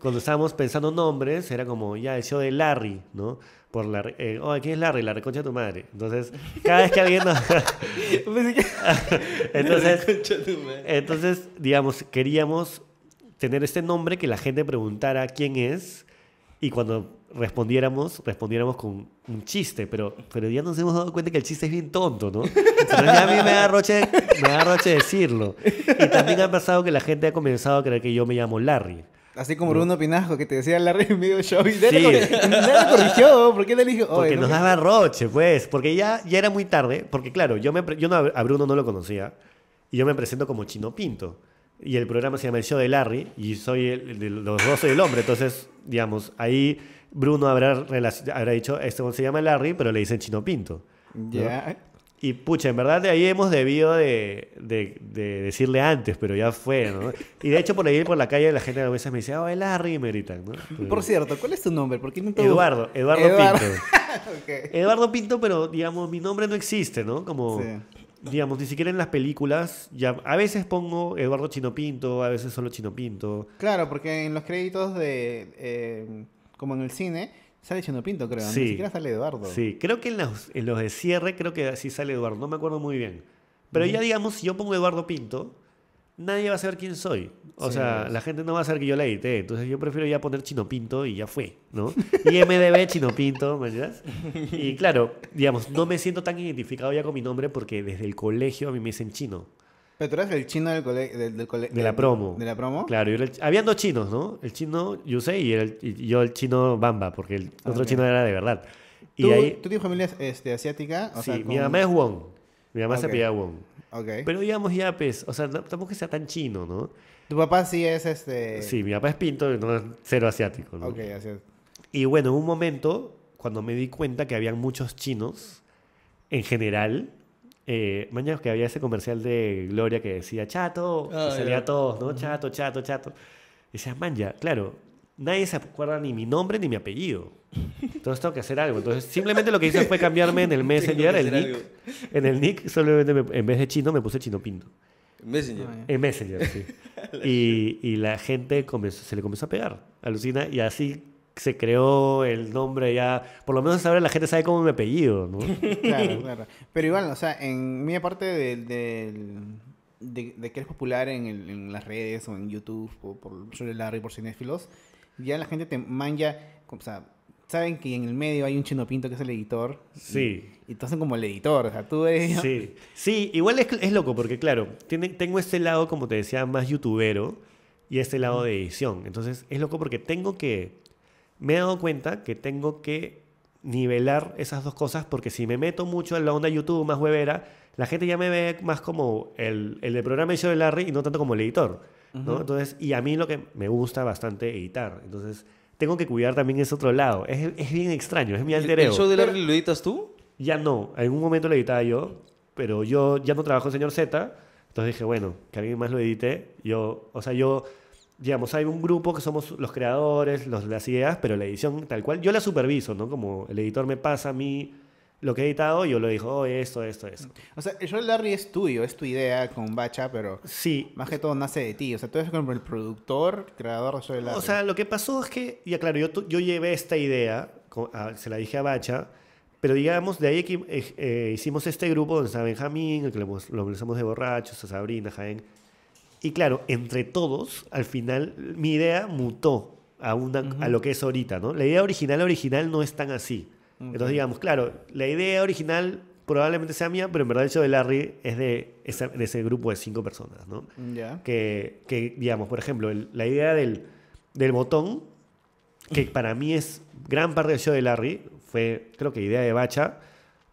cuando estábamos pensando nombres, era como, ya, el show de Larry, ¿no? Por la, eh, oh, ¿quién es Larry? La reconcha de tu madre. Entonces, cada vez que alguien... nos- que- entonces, entonces, digamos, queríamos tener este nombre que la gente preguntara quién es y cuando respondiéramos, respondiéramos con un chiste, pero, pero ya nos hemos dado cuenta que el chiste es bien tonto, ¿no? Entonces ya a mí me da roche, me da roche decirlo. Y también ha pasado que la gente ha comenzado a creer que yo me llamo Larry. Así como Bruno Pinasco que te decía Larry en medio show y Sí. nadie nadie corrigió. ¿Por qué le dijo? Porque nos ¿no? daba roche, pues. Porque ya, ya era muy tarde. Porque, claro, yo, me, yo no, a Bruno no lo conocía. Y yo me presento como Chino Pinto. Y el programa se llama El Show de Larry. Y soy el, el de los dos soy el hombre. Entonces, digamos, ahí Bruno habrá, habrá dicho, este se llama Larry, pero le dicen Chino Pinto. Ya. Y pucha, en verdad de ahí hemos debido de, de- de decirle antes, pero ya fue, ¿no? Y de hecho por ahí por la calle la gente a veces me dice, oh, el Larry, y me gritan, ¿no? Por cierto, ¿cuál es tu nombre? ¿Por qué no te Eduardo, Eduardo, Eduardo. Pinto. Eduardo Pinto, pero digamos, mi nombre no existe, ¿no? Como, Sí. digamos, ni siquiera en las películas, ya a veces pongo Eduardo Chino Pinto, a veces solo Chino Pinto. Claro, porque en los créditos de. eh, como en el cine, sale Chino Pinto, creo. Sí. Ni siquiera sale Eduardo. Sí, creo que en los, en los de cierre creo que así sale Eduardo, no me acuerdo muy bien. Pero ya digamos, si yo pongo Eduardo Pinto, nadie va a saber quién soy. O Sí, sea, la gente no va a saber que yo la edité. Entonces yo prefiero ya poner Chino Pinto y ya fue, ¿no? IMDB Chino Pinto, ¿me entiendes? Y claro, digamos, no me siento tan identificado ya con mi nombre porque desde el colegio a mí me dicen chino. Pero tú eres el chino del colegio. Del, del cole- De la promo. ¿De la promo? Claro, yo era el- habían dos chinos, ¿no? El chino Yusei y, el- y yo el chino Bamba, porque el otro Ok. chino era de verdad. Y ¿Tú, ahí, ¿Tú tienes familia este, asiática? O sí, sea, mi con- mamá es Wong. Mi mamá se Ok. apellida Wong. Ok. Pero digamos ya, pues, o sea, no- tampoco que sea tan chino, ¿no? Tu papá sí es este. Sí, mi papá es pinto no es cero asiático, ¿no? Ok, así es. Y bueno, en un momento, cuando me di cuenta que habían muchos chinos, en general, eh, mañana que había ese comercial de Gloria que decía chato, Ah, y salía ya. todos, ¿no? Chato, chato, chato. Y decía, man, ya, claro, nadie se acuerda ni mi nombre ni mi apellido. Entonces tengo que hacer algo. Entonces simplemente lo que hice fue cambiarme en el Messenger, el nick. algo. En el nick, solamente me- en vez de chino, me puse chino pinto. Messenger. Ah. En Messenger, sí. y, y la gente comenzó- se le comenzó a pegar, alucina, y así se creó el nombre ya. Por lo menos ahora la gente sabe cómo mi apellido, ¿no? Claro, claro. Pero igual, o sea, en mi parte del- de, de que eres popular en, el- en las redes o en YouTube o por sobre Larry por cinéfilos, ya la gente te manja, o sea, saben que en el medio hay un chino pinto que es el editor. Sí. Y, y te hacen como el editor, o sea, tú eres... Sí, sí, igual es, es loco porque, claro, tiene- tengo este lado, como te decía, más youtubero y este lado de edición. Entonces, es loco porque tengo que. Me he dado cuenta que tengo que nivelar esas dos cosas porque si me meto mucho en la onda YouTube más huevera, la gente ya me ve más como el, el del programa de show de Larry y no tanto como el editor. ¿no? Entonces, y a mí lo que me gusta bastante editar. Entonces, tengo que cuidar también ese otro lado. Es, es bien extraño, es mi alter ¿El ego. show de Larry lo editas tú? Ya no, en algún momento lo editaba yo, pero yo ya no trabajo en Señor Z, entonces dije, bueno, que alguien más lo edite. Yo, o sea, yo, digamos, hay un grupo que somos los creadores, los, las ideas, pero la edición tal cual, yo la superviso, ¿no? Como el editor me pasa a mí lo que he editado, yo lo digo, oh, esto, esto, esto. O sea, el show de Larry es tuyo, es tu idea con Bacha, pero Sí, más que todo nace de ti. O sea, tú eres como el productor, creador de Larry. O sea, lo que pasó es que, ya claro, yo, yo llevé esta idea, se la dije a Bacha, pero digamos, de ahí que eh, eh, hicimos este grupo donde está Benjamín, el que lo, lo de borrachos, a Sabrina, Jaén. Y claro, entre todos, al final, mi idea mutó a, una, a lo que es ahorita, ¿no? La idea original, original no es tan así. Entonces, digamos, claro, la idea original probablemente sea mía, pero en verdad el show de Larry es de, esa- de ese grupo de cinco personas, ¿no? que, que, digamos, por ejemplo, el- la idea del, del botón, que para mí es gran parte del show de Larry, fue creo que idea de Bacha,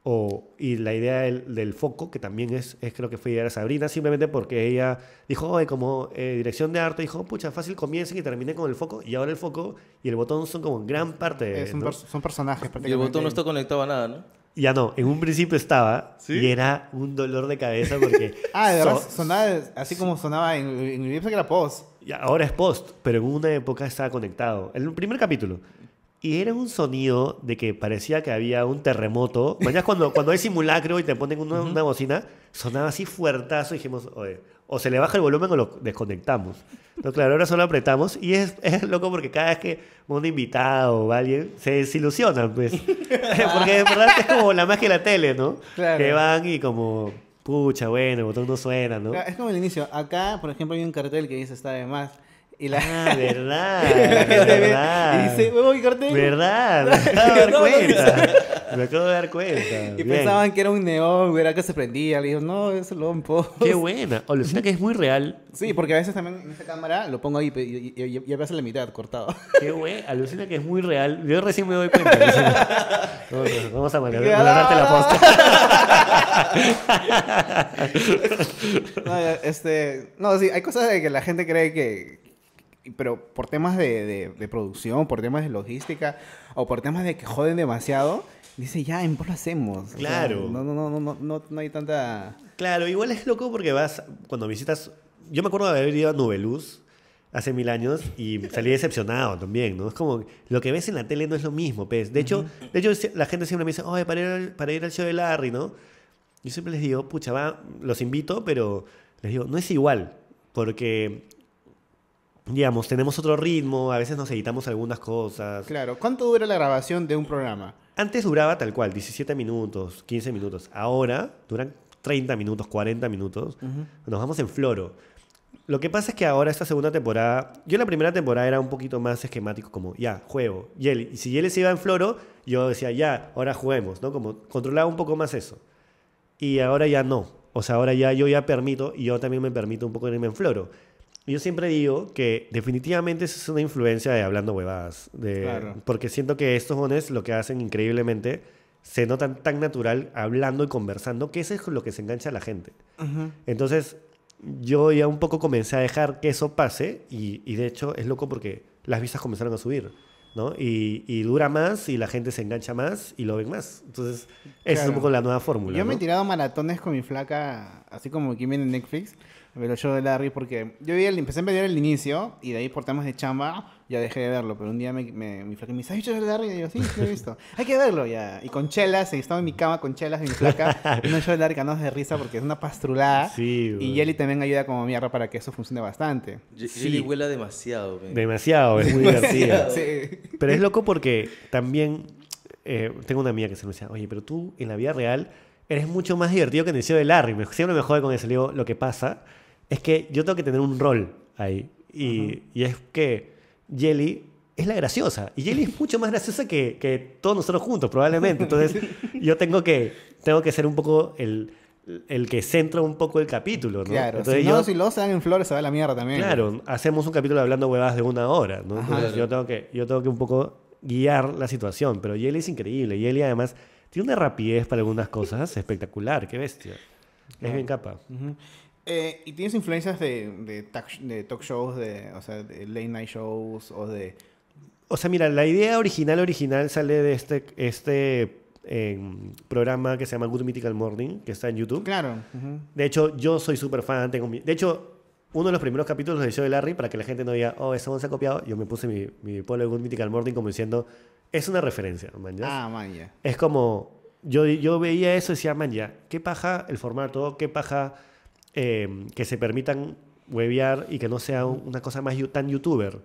o, y la idea del, del foco, que también es, es creo que fue idea de Sabrina, simplemente porque ella dijo, oye, como eh, dirección de arte, dijo, pucha, fácil comiencen y terminen con el foco, y ahora el foco y el botón son como gran parte de... Es un ¿no? pers- son personajes Y el botón no está conectado a nada, ¿no? Ya no, en un principio estaba, ¿Sí? y era un dolor de cabeza porque... Ah, de verdad, so- sonaba así como sonaba en, en mi que era post. Y ahora es post, pero en una época estaba conectado. En el primer capítulo. Y era un sonido de que parecía que había un terremoto. Mañana cuando, cuando hay simulacro y te ponen una, una bocina, sonaba así fuertazo y dijimos, oye, o se le baja el volumen o lo desconectamos. No, claro, ahora solo apretamos y es, es loco porque cada vez que un invitado o alguien se desilusionan, pues. porque de verdad es como la magia de la tele, ¿no? Claro. Que van y como, pucha, bueno, el botón no suena, ¿no? Es como el inicio. Acá, por ejemplo, hay un cartel que dice está de más. Y la, Ah, verdad, la gente ve verdad. y dice, huevo, mi cartel. ¿Verdad? Me acabo de dar cuenta. Me acabo de dar cuenta. Y Bien. pensaban que era un neón, era que se prendía. Le digo, no, es post. Qué buena. O alucina que es muy real. Sí, porque a veces también en esta cámara lo pongo ahí y, y, y, y a veces la mitad cortado. Qué buena. Alucina que es muy real. Yo recién me doy cuenta. Vamos a- Vamos a malograrte la posta. No, este, no, sí, hay cosas de que la gente cree que... Pero por temas de, de, de producción, por temas de logística o por temas de que joden demasiado, dice, ya, en post lo hacemos. O sea, Claro. no, no, no, no, no, no, no hay tanta... Claro, igual es loco porque vas, cuando visitas, yo me acuerdo de haber ido a Nubeluz hace mil años y salí decepcionado también, ¿no? Es como, lo que ves en la tele no es lo mismo, pues. De hecho, de hecho la gente siempre me dice, oye, para ir, al, para ir al show de Larry, ¿no? Yo siempre les digo, pucha, va, los invito, pero les digo, no es igual, porque, digamos, tenemos otro ritmo, a veces nos editamos algunas cosas. Claro, ¿cuánto dura la grabación de un programa? Antes duraba tal cual, 17 minutos, 15 minutos. Ahora duran 30 minutos, 40 minutos. Nos vamos en floro. Lo que pasa es que ahora esta segunda temporada, yo la primera temporada era un poquito más esquemático, como ya, juego. Y, si él se iba en floro, yo decía, ya, ahora juguemos, ¿no? Como controlaba un poco más eso. Y ahora ya no. O sea, ahora ya yo ya permito, y yo también me permito un poco irme en floro. Yo siempre digo que definitivamente eso es una influencia de hablando huevadas. De, Claro. Porque siento que estos jones lo que hacen increíblemente se notan tan natural hablando y conversando que eso es lo que se engancha a la gente. Entonces, yo ya un poco comencé a dejar que eso pase y, y de hecho es loco porque las vistas comenzaron a subir, ¿no? Y, y dura más y la gente se engancha más y lo ven más. Entonces, esa es un poco la nueva fórmula. Yo me he tirado maratones con mi flaca, así como viene en Netflix, pero show de Larry, porque yo vi el- empecé a ver el inicio y de ahí por temas de chamba ya dejé de verlo, pero un día me, me- mi flaca me dice, ¿has visto show de Larry? Y yo, sí, sí lo he visto. Hay que verlo ya. Y con chelas, estaba en mi cama con chelas y mi flaca, y no show de Larry cagados de risa porque es una pastrulada. Sí, y. Jelly también ayuda como mierda para que eso funcione bastante. Ye- Sí. Jelly huela demasiado. Demasiado, es muy divertido. Sí. Pero es loco porque también eh, tengo una amiga que se me decía, oye, pero tú en la vida real eres mucho más divertido que en el show de Larry. Me- Siempre me jode con eso. Le digo, lo que pasa es que yo tengo que tener un rol ahí. Y, y es que Jelly es la graciosa. Y Jelly es mucho más graciosa que, que todos nosotros juntos, probablemente. Entonces yo tengo que, tengo que ser un poco el, el que centra un poco el capítulo, ¿no? Claro, Entonces si no, yo- si se dan en flores se va a la mierda también. Claro, hacemos un capítulo hablando huevadas de una hora, ¿no? Ajá. Entonces yo tengo que, yo tengo que un poco guiar la situación, pero Yeli es increíble. Yeli además tiene una rapidez para algunas cosas espectacular, qué bestia. Es bien capa. Ujú. Eh, ¿Y tienes influencias de, de, talk, de talk shows, de, o sea, de late night shows o de... O sea, mira, la idea original, original sale de este, este em, programa que se llama Good Mythical Morning, que está en YouTube. Claro. ujú. De hecho, yo soy súper fan. Tengo mi- De hecho, uno de los primeros capítulos del show de Larry, para que la gente no diga, oh, eso se ha copiado, yo me puse mi, mi polo de Good Mythical Morning como diciendo, es una referencia, man, ¿ya? Ah, man, ya. Es como, yo, yo veía eso y decía, man, ya, qué paja el formato, qué paja eh, que se permitan huevear y que no sea un- una cosa más tan youtuber.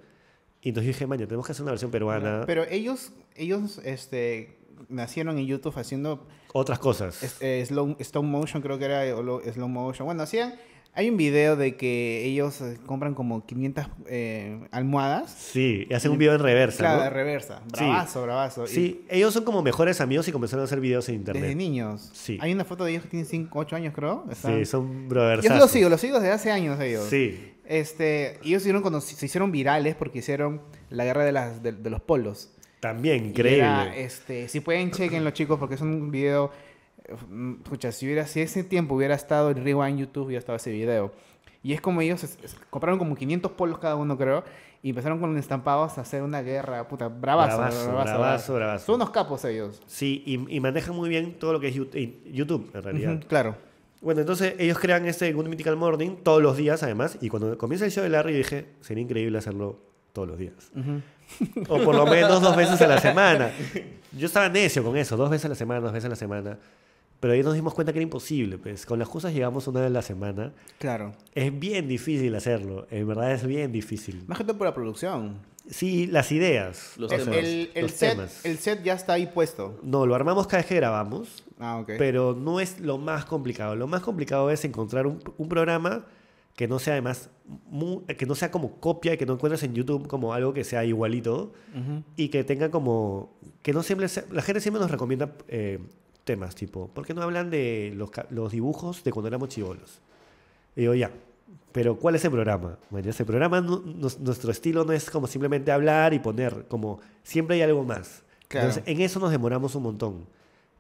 Y entonces yo dije, man, ya, tenemos que hacer una versión peruana, Pero ellos, ellos este, nacieron en YouTube haciendo otras cosas. es- eh, slow, stop motion, creo que era, o lo- slow motion. Bueno, hacían... Hay un video de que ellos eh, compran como 500 eh, almohadas. Sí, y hacen un video en reversa, Claro, ¿no? de reversa. Sí. Bravazo, bravazo. Y Sí, ellos son como mejores amigos y comenzaron a hacer videos en internet. Desde niños. Sí. Hay una foto de ellos que tienen 5, 8 años, creo. Están- Sí, son brothers. Yo los sigo, los sigo desde hace años ellos. Sí, Este, ellos hicieron cuando se hicieron virales porque hicieron la guerra de, las, de, de los polos. también, increíble. era, este, si pueden, chequenlo, chicos, porque es un video. Escucha, si, hubiera, si ese tiempo hubiera estado el Rewind YouTube, hubiera estado ese video. Y es como ellos es- es- compraron como 500 polos cada uno, creo. Y empezaron con estampados a hacer una guerra, puta, bravazo. Bravazo, bravazo, bravazo. Son unos capos ellos. Sí, y, y manejan muy bien todo lo que es eh, YouTube, en realidad. Ujú, claro. Bueno, entonces ellos crean este Good Mythical Morning todos los días, además. Y cuando comienza el show de Larry, dije, sería increíble hacerlo todos los días. Ujú. O por lo menos dos veces a la semana. Yo estaba necio con eso, dos veces a la semana, dos veces a la semana. Pero ahí nos dimos cuenta que era imposible. Pues. Con las justas llegamos una vez a la semana. Claro. Es bien difícil hacerlo, en verdad es bien difícil. Más que todo por la producción. Sí, las ideas. Los temas. el- el los set, temas. el set ya está ahí puesto. No, lo armamos cada vez que grabamos, Ah, ok. pero no es lo más complicado. Lo más complicado es encontrar un, un programa que no sea además, que no sea como copia y que no encuentres en YouTube como algo que sea igualito Ujú. y que tenga como, que no siempre, sea- la gente siempre nos recomienda eh, temas tipo, ¿por qué no hablan de los, los dibujos de cuando éramos chivolos? Y digo, ya, pero ¿cuál es el programa? Bueno, ese programa, no- nos- nuestro estilo no es como simplemente hablar y poner, como siempre hay algo más. Claro. Entonces, en eso nos demoramos un montón,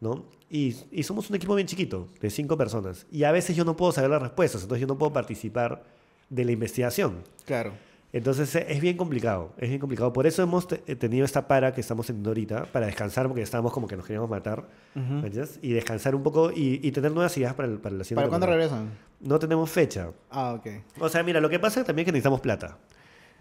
¿no? Y, y somos un equipo bien chiquito, de cinco personas. Y a veces yo no puedo saber las respuestas, entonces yo no puedo participar de la investigación. Claro. Entonces eh, es bien complicado, es bien complicado. Por eso hemos eh, tenido esta para que estamos teniendo ahorita, para descansar, porque estábamos como que nos queríamos matar. ¿me entiendes? Y descansar un poco y, y tener nuevas ideas para, el, para la siguiente ¿Para cuándo regresan? No tenemos fecha. Ah, ok. O sea, mira, lo que pasa es también que necesitamos plata.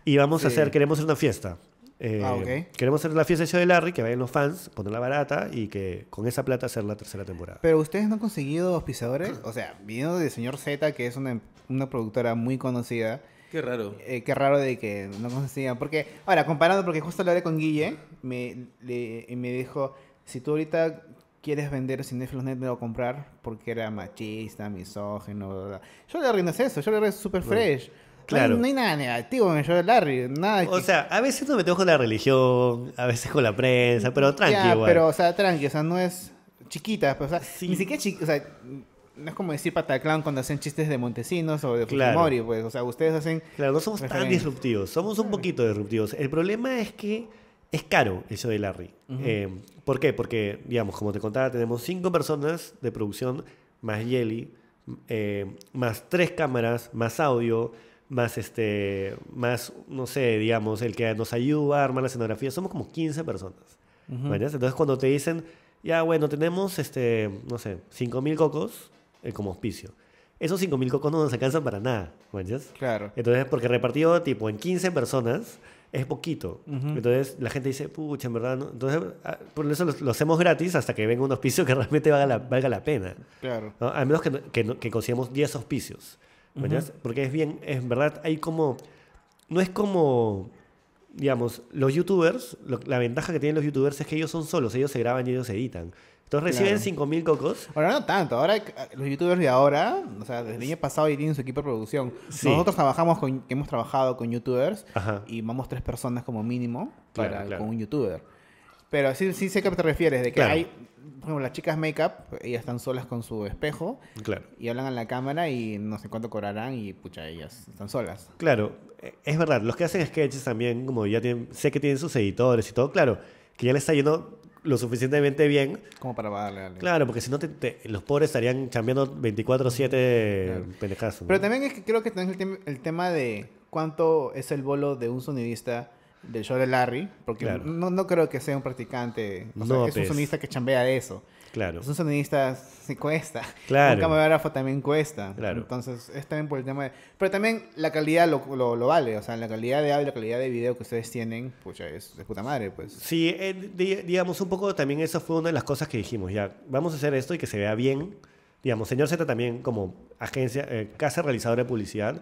Y vamos a Sí. hacer, queremos hacer una fiesta. Eh, Ah, ok. Queremos hacer la fiesta de show de Larry, que vayan los fans, ponerla barata y que con esa plata hacer la tercera temporada. Pero ustedes no han conseguido auspiciadores. O sea, viniendo de señor Z, que es una, una productora muy conocida. Qué raro. eh, qué raro de que no consigan. Porque, ahora, comparando, porque justo lo hablé con Guille, me, le- y me dijo: si tú ahorita quieres vender Cinefilos Net, me lo voy a comprar porque era machista, misógino. bla, bla". Yo le no es eso, yo le es super fresh. Claro. No hay, no hay nada negativo en el show de Larry. Nada O que- sea, a veces nos metemos con la religión, a veces con la prensa, pero tranqui Ya, igual. pero, o sea, tranqui, o sea, no es chiquita, pero, o sea, Sí. ni siquiera chiquita, o sea, no es como decir pataclán cuando hacen chistes de Montesinos o de Claro. Fujimori, pues, o sea, ustedes hacen... Claro, no somos tan disruptivos, somos un poquito disruptivos. El problema es que es caro el show de Larry. Eh, ¿Por qué? Porque, digamos, como te contaba, tenemos cinco personas de producción, más Yeli, eh, más tres cámaras, más audio, más este, más, no sé, digamos, el que nos ayuda a armar la escenografía. Somos como 15 personas. ¿mañas? Entonces, cuando te dicen, ya, bueno, tenemos, este, no sé, 5.000 cocos eh, como auspicio. Esos 5.000 cocos no nos alcanzan para nada, ¿mañas? Claro. Entonces, porque repartido tipo en 15 personas es poquito. Entonces, la gente dice, pucha, en verdad, no. Entonces, ah, por eso lo, lo hacemos gratis hasta que venga un auspicio que realmente valga la, valga la pena. Claro. ¿no? A menos que, que, que consigamos 10 auspicios. ¿mañas? Porque es bien, es en verdad, hay como. No es como. Digamos, los youtubers, lo- la ventaja que tienen los youtubers es que ellos son solos, ellos se graban y ellos se editan. Entonces reciben Claro. 5.000 cocos. Ahora no tanto, ahora los youtubers de ahora, o sea, desde el año pasado ya tienen su equipo de producción. Sí. Nosotros trabajamos con, hemos trabajado con youtubers Ajá. y vamos tres personas como mínimo Claro, para, claro. con un youtuber. Pero sí, sí sé a qué te refieres, de que hay, por ejemplo, las chicas make-up, ellas están solas con su espejo y hablan a la cámara y no sé cuánto cobrarán y pucha, ellas están solas. Claro, eh, es verdad, los que hacen sketches también, como ya tienen, sé que tienen sus editores y todo, claro, que ya le está yendo lo suficientemente bien. Como para darle, darle. Claro, porque si no, te- te- los pobres estarían cambiando 24-7 pendejazo. ¿no? Pero también es que creo que tenés el, tem- el tema de cuánto es el bolo de un sonidista del show de Larry, porque Claro. no, no creo que sea un practicante, o sea, No, es un pues. sonidista que chambea de eso. Claro. Es un sonidista sí cuesta. Claro. Un camarógrafo también cuesta. Claro. Entonces, es también por el tema de... Pero también la calidad lo, lo, lo vale. O sea, la calidad de audio la calidad de video que ustedes tienen, pues ya es de puta madre, pues. Sí, eh, di- digamos, un poco también eso fue una de las cosas que dijimos, ya, vamos a hacer esto y que se vea bien. Digamos, Señor Z también como agencia, eh, casa realizadora de publicidad,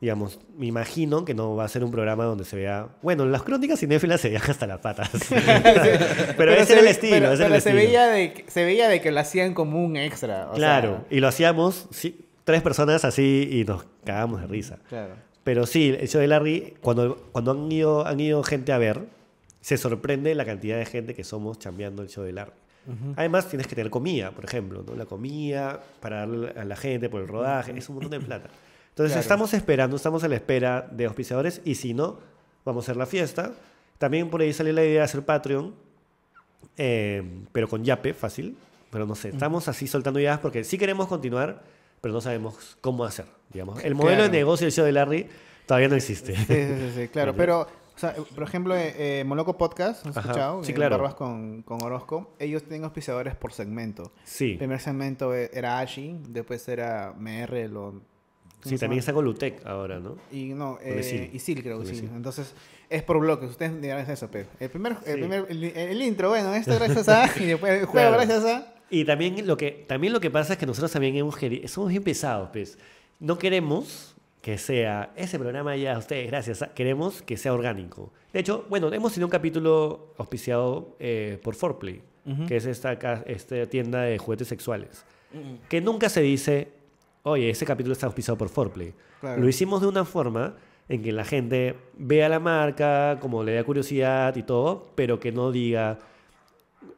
digamos, me imagino que no va a ser un programa donde se vea, bueno, las crónicas cinéfilas se veían hasta las patas. pero, ese se era el estilo, pero- ese pero el se, estilo. veía de, que- se veía de que lo hacían como un extra. o Claro, sea, y lo hacíamos, sí, tres personas así y nos cagábamos de risa. claro. Pero sí, el show de Larry, cuando, cuando han, ido, han ido gente a ver, se sorprende la cantidad de gente que somos chambeando el show de Larry. Además, tienes que tener comida, por ejemplo, ¿no? La comida para darle a la gente por el rodaje, es un montón de plata. Entonces, Claro. estamos esperando, estamos a la espera de auspiciadores y si no, vamos a hacer la fiesta. También por ahí salió la idea de hacer Patreon, eh, pero con Yape, fácil. Pero no sé, estamos así soltando ideas porque sí queremos continuar, pero no sabemos cómo hacer. Digamos. El modelo Claro. de negocio del show de Larry todavía no existe. Sí, sí, sí, claro. Pero, o sea, por ejemplo, eh, eh, Moloco Podcast, ¿has escuchado? sí, claro. Barbas con, con Orozco. Ellos tienen auspiciadores por segmento. Sí, El primer segmento e- era Ashi, después era MR, lo... ¿cómo sí también está con Lutec ahora, ¿no? Y no, eh, Isil. Creo que sí. Entonces, es por bloques. Ustedes dirán eso, pe. El primer, el, primer el, el intro, bueno, esto gracias a... Y después el juego Claro. gracias a... Y también lo que, también lo que pasa es que nosotros también hemos queri- somos bien pesados, pues. No queremos que sea ese programa ya, ustedes, gracias. queremos que sea orgánico. De hecho, bueno, hemos tenido un capítulo auspiciado eh, por Forplay, que es esta, esta tienda de juguetes sexuales. Que nunca se dice, oye, ese capítulo está auspiciado por Forplay. Claro. Lo hicimos de una forma en que la gente vea la marca, como le da curiosidad y todo, pero que no diga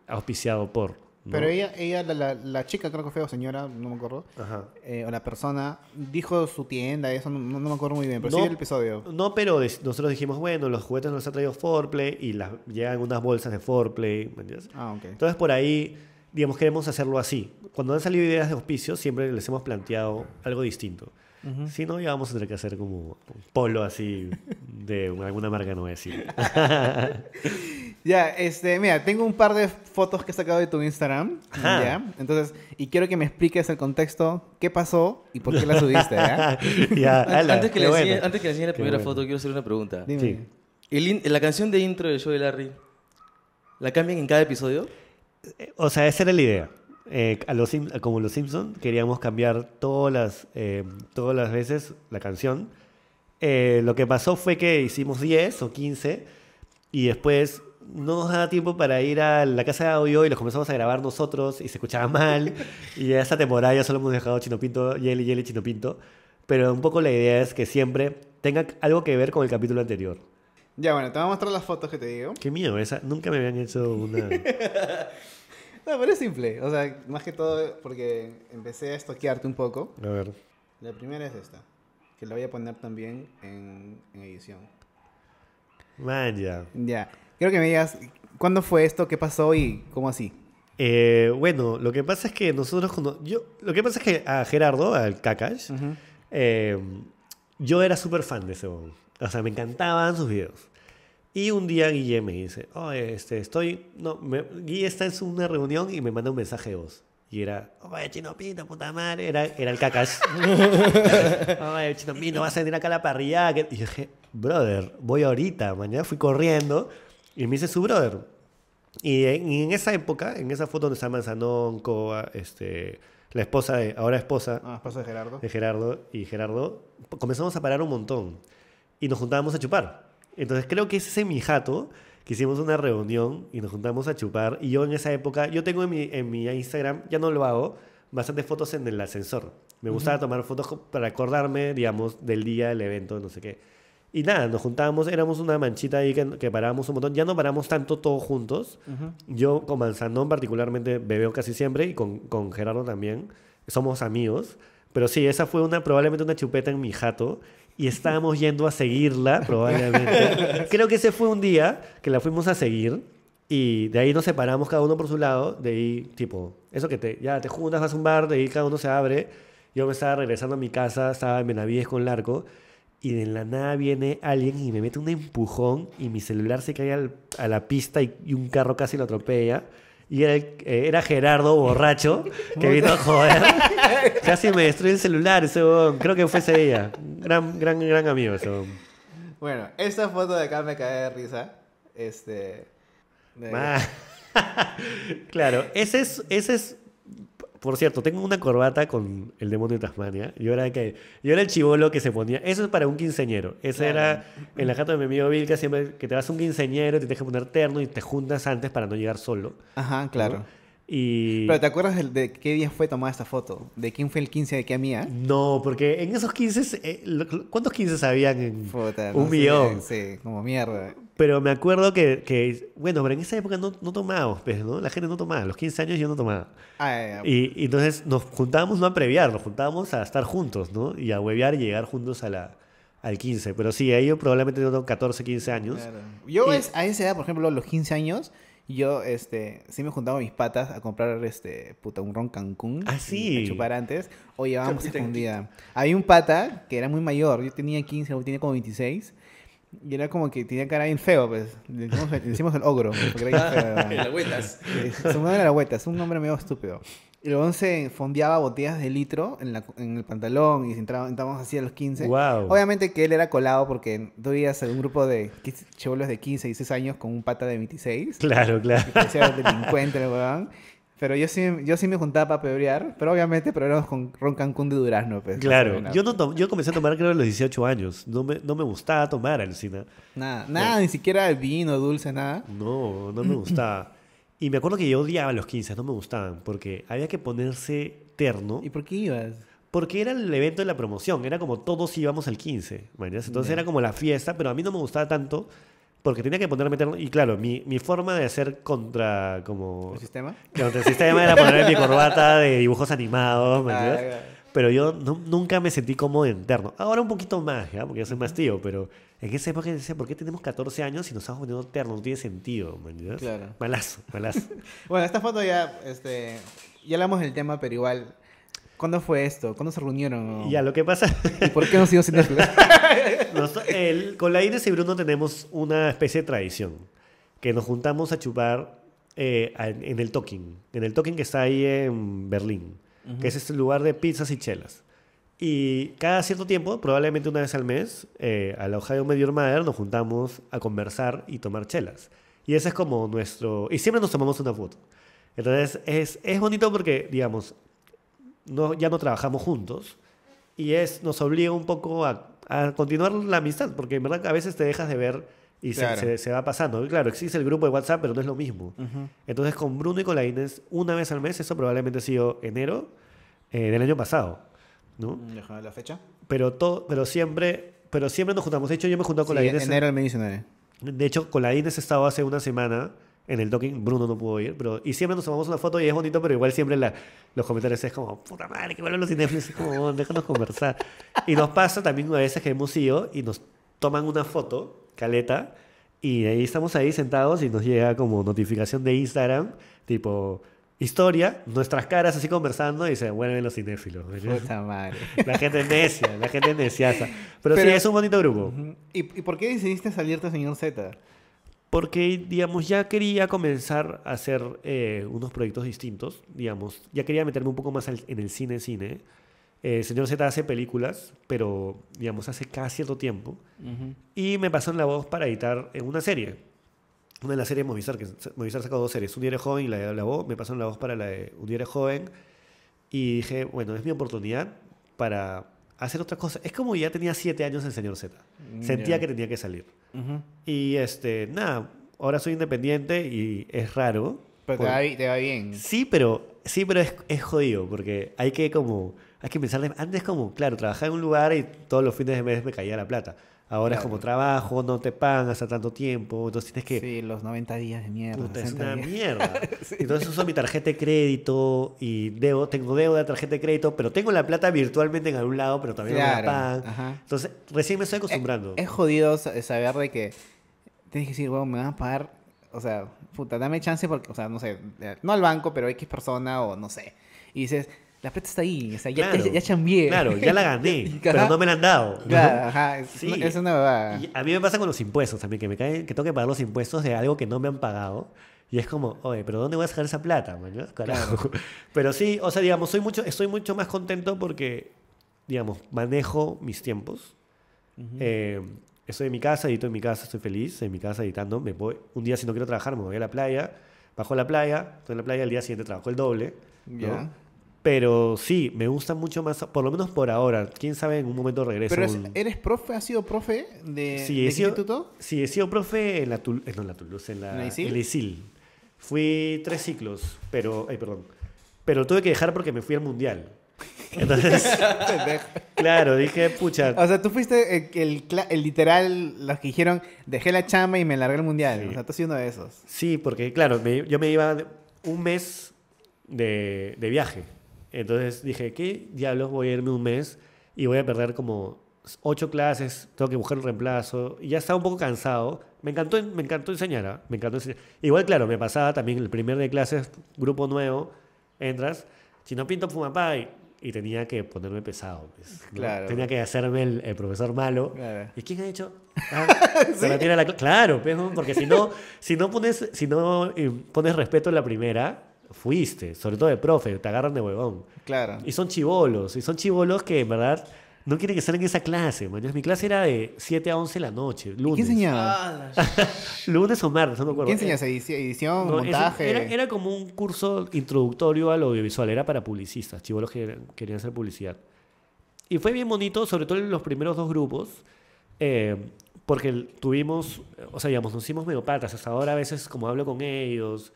auspiciado por. ¿no? Pero ella, ella la, la, la chica, creo que fue, o señora, no me acuerdo, Ajá. eh, o la persona, dijo su tienda, eso no, no me acuerdo muy bien, pero No. sí el episodio. No, pero nosotros dijimos, bueno, los juguetes nos ha traído Forplay y las, llegan unas bolsas de Forplay. ¿me entiendes? Ah, ok. Entonces, por ahí, digamos, queremos hacerlo así. Cuando han salido ideas de auspicios, siempre les hemos planteado algo distinto. Si no, ya vamos a tener que hacer como un polo así de alguna marca, no voy a decir. Ya, este, mira, tengo un par de fotos que he sacado de tu Instagram, Ajá. ¿ya? Entonces, y quiero que me expliques el contexto, qué pasó y por qué la subiste, ¿ya? ya, ala, antes, que le bueno. enseñe, antes que le enseñe la Qué primera bueno. foto, quiero hacer una pregunta. Dime. Sí. El in- la canción de intro del show de Larry, ¿la cambian en cada episodio? O sea, esa era la idea. Eh, a los, Sim- como los Simpsons, queríamos cambiar todas las, eh, todas las veces la canción. Eh, lo que pasó fue que hicimos 10 o 15 y después no nos daba tiempo para ir a la casa de audio y los comenzamos a grabar nosotros y se escuchaba mal. y esa temporada ya solo hemos dejado Chino Pinto, Yeli, Yeli, Chino Pinto. Pero un poco la idea es que siempre tenga algo que ver con el capítulo anterior. Ya, bueno, te voy a mostrar las fotos que te digo. Qué miedo, esa, nunca me habían hecho una... No, pero es simple. O sea, más que todo porque empecé a estoquearte un poco. A ver. La primera es esta, que la voy a poner también en, en edición. Man, ya. Ya, quiero que me digas cuándo fue esto, qué pasó y cómo así. Eh, bueno, lo que pasa es que nosotros cuando- yo lo que pasa es que a Gerardo, al Kakash, Ujú. eh, yo era súper fan de ese huevón. O sea, me encantaban sus videos. Y un día Guille me dice, oh, este, estoy, no, me, Guille está en una reunión y me manda un mensaje de voz. Y era, oye, Chino Pinto, puta madre, era, era el Kakash. oye, Chino Pinto, vas a venir acá a la parrilla. Y yo dije, brother, voy ahorita, mañana fui corriendo y me hice su brother. Y en, y en esa época, en esa foto donde está Manzanón, Coa, este, la esposa de, ahora esposa Ah, esposa de Gerardo. de Gerardo y Gerardo, comenzamos a parar un montón y nos juntábamos a chupar. Entonces creo que es ese mi jato que hicimos una reunión y nos juntamos a chupar. Y yo en esa época, yo tengo en mi, en mi Instagram, ya no lo hago, bastantes fotos en el ascensor. Me gustaba tomar fotos para acordarme, digamos, del día, del evento, no sé qué. Y nada, nos juntábamos, éramos una manchita ahí que, que parábamos un montón. Ya no paramos tanto todos juntos. Yo con Manzanón particularmente bebeo casi siempre y con, con Gerardo también. Somos amigos. Pero sí, esa fue una probablemente una chupeta en mi jato. Y estábamos yendo a seguirla, probablemente. Creo que ese fue un día que la fuimos a seguir. Y de ahí nos separamos cada uno por su lado. De ahí, tipo, eso que te, ya te juntas, vas a un bar, de ahí cada uno se abre. Yo me estaba regresando a mi casa, estaba en Benavides con Larco. Y de la nada viene alguien y me mete un empujón y mi celular se cae al- a la pista y, y un carro casi lo atropella. Y era, el- eh, era Gerardo, borracho, que vino a joder. Casi me destruye el celular ese huevón. Creo que fue ese día. Gran, gran, gran amigo ese huevón. Bueno, esta foto de acá me cae de risa. Este. de- Ah. claro, ese es, ese es. Por cierto, tengo una corbata con el demonio de Tasmania. Yo era, que, yo era el chivolo que se ponía. Eso es para un quinceñero. Ese era en la jata de mi amigo Vilca, siempre que te vas a un quinceñero, te tienes que poner terno y te juntas antes para no llegar solo. Ajá, claro. ¿no? Y. Pero ¿te acuerdas de, qué día fue tomada esta foto? ¿De quién fue el 15 de qué mía? No, porque en esos 15, eh, ¿cuántos 15 habían en Puta, un no sé, millón? Sí, como mierda. Pero me acuerdo que, que, bueno, pero en esa época no, no tomábamos, pues, ¿no? La gente no tomaba. A los 15 años yo no tomaba. Ah, ya, ya. Y, y entonces nos juntábamos no a previar, nos juntábamos a estar juntos, ¿no? Y a huevear y llegar juntos a la, al 15. Pero sí, ahí yo probablemente tengo 14, 15 años. Claro. Yo Y- a esa edad, por ejemplo, a los 15 años, yo este, sí me juntaba mis patas a comprar este, puta, un ron Cancún. Ah, sí. A chupar antes. O llevábamos escondida. Había un pata que era muy mayor. Yo tenía 15, o tenía como 26. Y era como que tenía cara bien feo, pues. Le decimos, le decimos el ogro. Porque era bien feo, vueltas. Eh, Su nombre era la vuelta, es un nombre medio estúpido. Y luego se fondeaba botellas de litro en, la- en el pantalón y entrábamos así a los 15. Guau. Obviamente que él era colado porque tú veías a un grupo de chivolos de 15, 16 años con un pata de 26. Claro, claro. Parecía delincuente el weón. Pero yo sí, yo sí me juntaba para pebrear, pero obviamente pero con Ron Cancún de Durazno. Pues, Claro, No yo, no yo comencé a tomar creo a los 18 años. No me, no me gustaba tomar alucina. Nada, nada, ni siquiera vino, dulce, nada. No, no me gustaba. Y me acuerdo que yo odiaba los 15, no me gustaban, porque había que ponerse terno. ¿Y por qué ibas? Porque era el evento de la promoción, era como todos íbamos al 15, ¿mañas? Entonces era como la fiesta, pero a mí no me gustaba tanto porque tenía que ponerme terno. Y claro, mi, mi forma de hacer contra como ¿El sistema? contra el sistema era ponerme mi corbata de dibujos animados, ¿me Ah, entiendes? Pero yo no- nunca me sentí cómodo en terno. Ahora un poquito más, ¿ya? Porque ya soy más tío, pero en esa época decía, ¿por qué tenemos 14 años y nos estamos poniendo terno? No tiene sentido, ¿me entiendes? Claro. Malazo, malazo. Bueno, esta foto ya, este, ya hablamos del tema, pero igual, ¿cuándo fue esto? ¿Cuándo se reunieron? Ya, lo que pasa... ¿Y por qué no sido cinéfilos? Nos- el- con la Inés y Bruno tenemos una especie de tradición, que nos juntamos a chupar eh, en el Talking, en el Talking que está ahí en Berlín, que es este lugar de pizzas y chelas. Y cada cierto tiempo, probablemente una vez al mes, eh, a la Ohio Media Mother nos juntamos a conversar y tomar chelas. Y ese es como nuestro... Y siempre nos tomamos una foto. Entonces es, es bonito porque, digamos, no, ya no trabajamos juntos y es, nos obliga un poco a, a continuar la amistad, porque en verdad a veces te dejas de ver y se- Claro. se, se va pasando. Y claro, existe el grupo de WhatsApp, pero no es lo mismo. Entonces con Bruno y con la Inés, una vez al mes, eso probablemente ha sido enero eh, del año pasado, ¿no? Déjame la fecha. Pero, todo, pero, siempre, pero siempre nos juntamos. De hecho, yo me he juntado con Sí, la Inés. enero del medicinal. De hecho, con la Inés he estado hace una semana en el talking, Bruno no pudo ir, pero y siempre nos tomamos una foto y es bonito, pero igual siempre la- los comentarios es como, puta madre, que vuelven los cinéfilos, es como, "Oh, déjanos conversar. Y nos pasa también a veces que hemos ido y nos toman una foto, caleta, y ahí estamos ahí sentados y nos llega como notificación de Instagram, tipo, historia, nuestras caras así conversando y se vuelven los cinéfilos. Puta madre. La gente es necia, la gente neciaza. Pero, Pero- sí, es un bonito grupo. ¿Y, ¿Y por qué decidiste salirte, señor Z? Porque, digamos, ya quería comenzar a hacer eh, unos proyectos distintos, digamos. Ya quería meterme un poco más en el cine, cine. Eh, señor Z hace películas, pero, digamos, hace cada cierto tiempo. Y me pasó en la voz para editar en una serie. Una de las series Movistar, que Movistar sacó dos series. Un diario joven y la de la voz. Me pasó en la voz para la de Un diario joven. Y dije, bueno, es mi oportunidad para hacer otra cosa. Es como ya tenía siete años el señor Z. Sentía Ya. que tenía que salir. Y este, nada, ahora soy independiente y es raro. Pero va, te va bien. Sí, pero, sí, pero es, es jodido porque hay que como, hay que pensarle, antes como, claro, trabajaba en un lugar y todos los fines de mes me caía la plata. Ahora es Claro. como trabajo, no te pagan hasta tanto tiempo, entonces tienes que... Sí, los 90 días de mierda. Puta, es 60 una días. mierda. Entonces uso mi tarjeta de crédito y debo, tengo deuda de tarjeta de crédito, pero tengo la plata virtualmente en algún lado, pero también no me Claro, la pagan. ajá. Entonces recién me estoy acostumbrando. Es jodido sa- saber de que tienes que decir, bueno, me van a pagar o sea, puta, dame chance porque, o sea, no sé, eh, no al banco, pero X persona o no sé. Y dices, la plata está ahí, o sea, ya, Claro. ya, ya chambié. Claro, ya la gané, pero no me la han dado. ¿no? Claro, ajá, es, Sí. una- es una verdad. Y a mí me pasa con los impuestos también, que me caen, que tengo que pagar los impuestos de algo que no me han pagado. Y es como, oye, pero ¿dónde voy a sacar esa plata, man? Carajo. Pero sí, o sea, digamos, soy mucho, estoy mucho más contento porque, digamos, manejo mis tiempos. Eh, estoy en mi casa, edito en mi casa, estoy feliz en mi casa editando. Me voy, un día si no quiero trabajar, me voy a la playa, bajo a la playa, estoy en la playa, al día siguiente trabajo el doble. ¿no? Pero sí, me gusta mucho más, por lo menos por ahora. Quién sabe, en un momento regreso. Pero es- un- ¿eres profe? ¿Has sido profe de, Sí, de he qué sido, instituto? sí, he sido profe en la, Tul- eh, no, en la Toulouse, en la, ¿En la ISIL? en la ISIL. Fui tres ciclos, pero, ay, perdón. Pero tuve que dejar porque me fui al mundial. Entonces, claro, dije, pucha, O sea, tú fuiste el, el el literal, los que dijeron, dejé la chamba y me largué al mundial. Sí. O sea, tú has sido uno de esos. sí, porque claro, me- yo me iba un mes de, de viaje. Entonces dije, ¿qué diablos voy a irme un mes y voy a perder como ocho clases, tengo que buscar un reemplazo y ya estaba un poco cansado. Me encantó, en- me encantó enseñar, ¿ah? me encantó enseñar. Igual, claro, me pasaba también el primer de clases, grupo nuevo, entras, si no pinto fumapá y, y tenía que ponerme pesado. pues, ¿no? Claro. Tenía que hacerme el, el profesor malo. Claro. ¿Y quién ha hecho? Ah, retira la cl- Claro, pues, porque si no, si no pones, si no eh, pones respeto en la primera, fuiste, sobre todo de profe, te agarran de huevón. Claro. Y son chivolos, y son chivolos que en verdad no quieren que salgan en esa clase. man. Mi clase era de 7 a 11 de la noche, ¿Y lunes. qué enseñaba? La- Lunes o martes, no me acuerdo. ¿Qué enseñas? Edici- ¿Edición? No, ¿Montaje? Era, era como un curso introductorio al audiovisual, era para publicistas, chivolos que querían hacer publicidad. Y fue bien bonito, sobre todo en los primeros dos grupos, eh, porque tuvimos, o sea, digamos, nos hicimos medio patas. Hasta ahora a veces como hablo con ellos.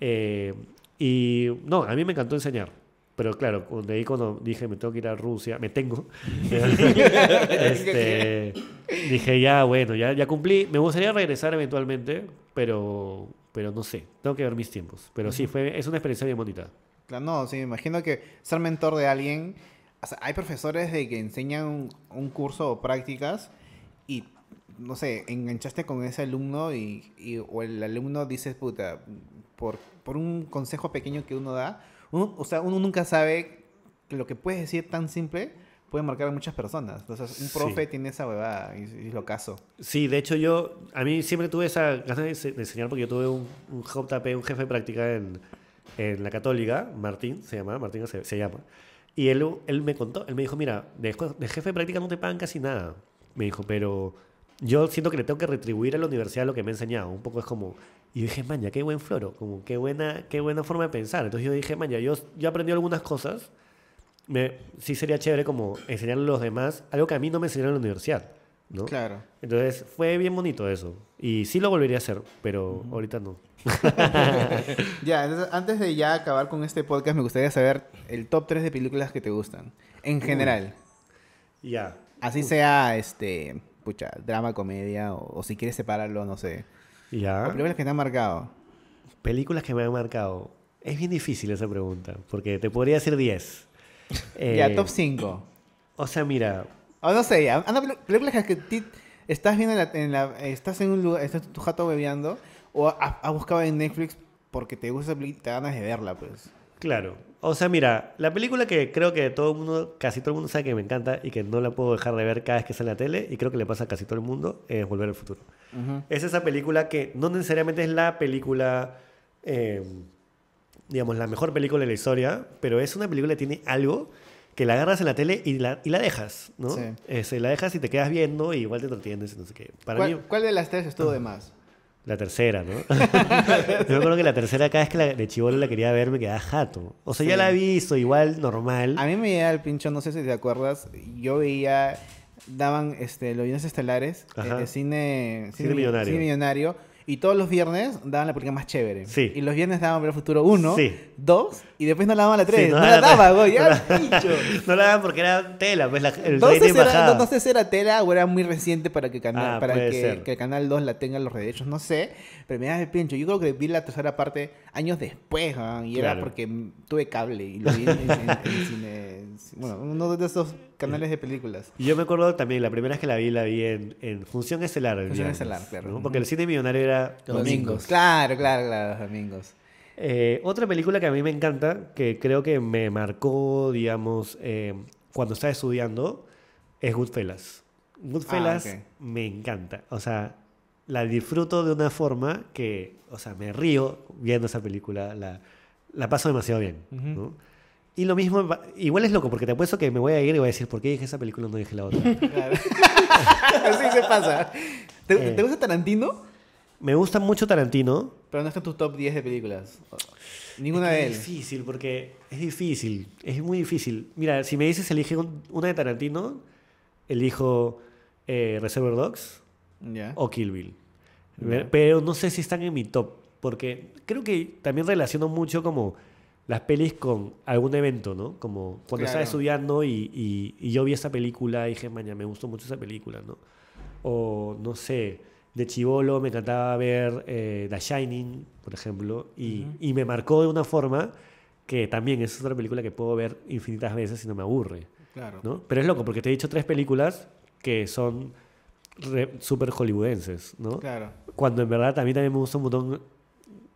eh, y no, a mí me encantó enseñar. Pero claro, cuando ahí cuando dije me tengo que ir a Rusia, me tengo. este, dije ya, bueno, ya, ya cumplí. Me gustaría regresar eventualmente, pero, pero no sé, tengo que ver mis tiempos. Pero sí, fue, es una experiencia bien bonita. Claro, no, sí, me imagino que ser mentor de alguien. O sea, hay profesores de que enseñan un, un curso o prácticas y, no sé, enganchaste con ese alumno y, y- o el alumno dice, puta, por, por un consejo pequeño que uno da, uno- o sea, uno nunca sabe que lo que puedes decir tan simple puede marcar a muchas personas. Entonces, un Sí. profe tiene esa huevada y, y lo caso. Sí, de hecho yo, a mí siempre tuve esa ganas de, ense- de enseñar porque yo tuve un, un JP, un jefe de práctica en, en la católica, Martín se llama, Martín se, se llama. Y él, él me contó, él me dijo, mira, de, de jefe de práctica no te pagan casi nada. Me dijo, pero yo siento que le tengo que retribuir a la universidad lo que me ha enseñado. Un poco es como, y dije, maña, qué buen floro, como qué buena, qué buena forma de pensar. Entonces yo dije, maña, yo, yo aprendí algunas cosas. Me, sí sería chévere como enseñarle a los demás algo que a mí no me enseñaron en la universidad. ¿no? Claro. Entonces fue bien bonito eso. Y sí lo volvería a hacer, pero ahorita no. Ya, entonces, antes de ya acabar con este podcast, me gustaría saber el top 3 de películas que te gustan. En general. Ya. Así sea, este, pucha, drama, comedia, o, o si quieres separarlo, no sé. O Ya. películas que te han marcado. Películas que me han marcado. Es bien difícil esa pregunta, porque te podría decir 10. ya, Eh, top 5. O sea, mira, O no sé, ya. anda, pel- películas que ti- estás viendo en la, en la- estás en un lugar, estás tu jato bebeando, o has buscado en Netflix porque te gusta te ganas de verla, pues. claro. O sea, mira, la película que creo que todo el mundo, casi todo el mundo sabe que me encanta y que no la puedo dejar de ver cada vez que sale en la tele, y creo que le pasa a casi todo el mundo, es Volver al Futuro. Es esa película que no necesariamente es la película, eh, digamos, la mejor película de la historia, pero es una película que tiene algo que la agarras en la tele y la, y la dejas, ¿no? Sí. Este, la dejas y te quedas viendo y igual te entretienes, y no sé qué. Para ¿Cuál, mí, cuál de las tres estuvo de más? La tercera, ¿no? Yo me acuerdo que la tercera, cada vez que la, de chivolo la quería ver, me quedaba jato. O sea, ya la he visto, igual, normal. A mí me llega el pincho, no sé si te acuerdas, yo veía, daban este, los viernes estelares, Ajá. eh, cine, Cine millonario. cine millonario, y todos los viernes daban la película más chévere. Sí. Y los viernes daban Ver Futuro 1, Sí. 2, y después no la daban la 3. Sí, no, no la la- daba, güey, ya no la daban porque era tela, pues la, el No sé, rating si era, bajaba. no, no sé si era tela o era muy reciente para que, canal, Ah, para que, el canal 2 la tenga los derechos, no sé. Pero me da el pincho. Yo creo que vi la tercera parte años después, ¿ah? y era porque tuve cable y lo vi en, en- en cine, bueno, uno de esos canales de películas. Y yo me acuerdo también, la primera vez que la vi, la vi en, en Función Estelar. el Función viernes, Estelar, claro. ¿no? Porque el cine millonario era Los domingos. Claro, claro, claro, los domingos. Eh, otra película que a mí me encanta, que creo que me marcó, digamos, eh, cuando estaba estudiando, es Goodfellas. Goodfellas Ah, ok. me encanta. O sea, la disfruto de una forma que, o sea, me río viendo esa película, la, la paso demasiado bien. ¿no? Y lo mismo, igual es loco, porque te apuesto que me voy a ir y voy a decir, ¿por qué dije esa película y no dije la otra? Claro. Así se pasa. ¿Te, Eh. te gusta Tarantino? me gusta mucho Tarantino, Pero no está en tu top 10 de películas. Ninguna Es que de Es él. difícil, porque es difícil, es muy difícil. Mira, si me dices elige un- una de Tarantino, elijo eh, Reservoir Dogs Ya. o Kill Bill. Pero no sé si están en mi top, porque creo que también relaciono mucho como las pelis con algún evento, ¿no? Como cuando estaba Claro. estudiando y, y- y yo vi esa película y dije, maña, me gustó mucho esa película, ¿no? O no sé, de chivolo me encantaba ver eh, The Shining, por ejemplo, y, y me marcó de una forma que también es otra película que puedo ver infinitas veces y no me aburre, Claro. ¿no? Pero es loco, porque te he dicho tres películas que son súper hollywoodenses, ¿no? Claro. Cuando en verdad a mí también me gusta un montón,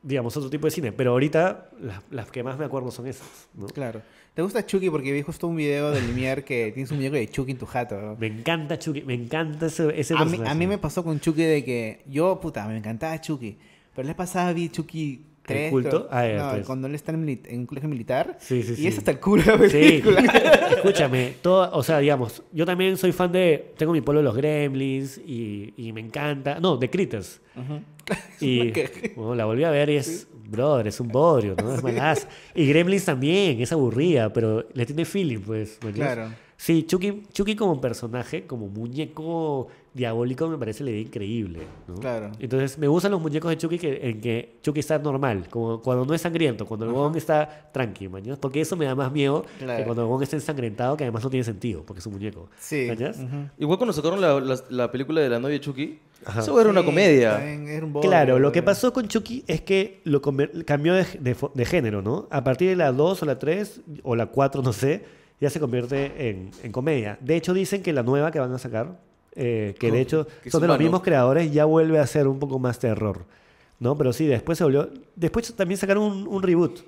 digamos, otro tipo de cine. Pero ahorita las, las que más me acuerdo son esas, ¿no? Claro. ¿Te gusta Chucky? Porque vi justo un video de Lumière que tienes un muñeco de Chucky en tu jato. ¿no? Me encanta Chucky, me encanta ese, ese A mí, a mí me pasó con Chucky de que yo, puta, me encantaba Chucky. Pero la pasada vi Chucky 3. culto? Ah, no, cuando él está en, un colegio militar. Sí, sí, y sí. es hasta el culo la Sí, escúchame, todo, o sea, digamos, yo también soy fan de, tengo mi pueblo de los Gremlins y, y me encanta, no, de Critters. Y ¿Qué? bueno, la volví a ver y es, brother, es un bodrio, ¿no? Es malazo. Y Gremlins también, es aburrida, pero le tiene feeling, pues. Claro. Sí, Chucky, Chucky como personaje, como muñeco diabólico, me parece la idea increíble, ¿no? Claro. Entonces, me gustan los muñecos de Chucky que, en que Chucky está normal, como cuando no es sangriento, cuando el huevón está tranqui, mañana, porque eso me da más miedo que cuando el huevón está ensangrentado, que además no tiene sentido, porque es un muñeco. Sí. Igual cuando sacaron la, la, la película de la novia de Chucky, Ajá. eso era una comedia. también era un bodrio, Claro, lo que pasó con Chucky es que lo cambió de, de género, ¿no? A partir de la 2 o la 3 o la 4, no sé, ya se convierte en, en comedia. De hecho, dicen que la nueva que van a sacar, eh, que de hecho Que son de los mismos creadores, ya vuelve a ser un poco más terror, ¿no? Pero sí, después se volvió... Después también sacaron un, un reboot.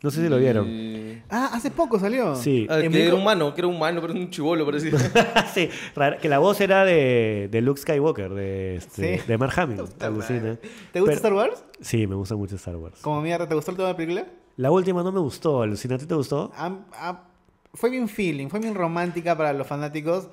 No sé si lo vieron. Y- Ah, hace poco salió. Sí. Ah, que era humano, que era humano, pero era un chivolo, parecía. sí, raro, que la voz era de, de Luke Skywalker, de, este, Sí. de Mark Hamill. Alucina. ¿Te gusta Pero- Star Wars? Sí, me gusta mucho Star Wars. Como mierda, ¿te gustó toda la película? La última no me gustó, alucina, ¿a ti te gustó? Fue bien feeling, fue bien romántica para los fanáticos.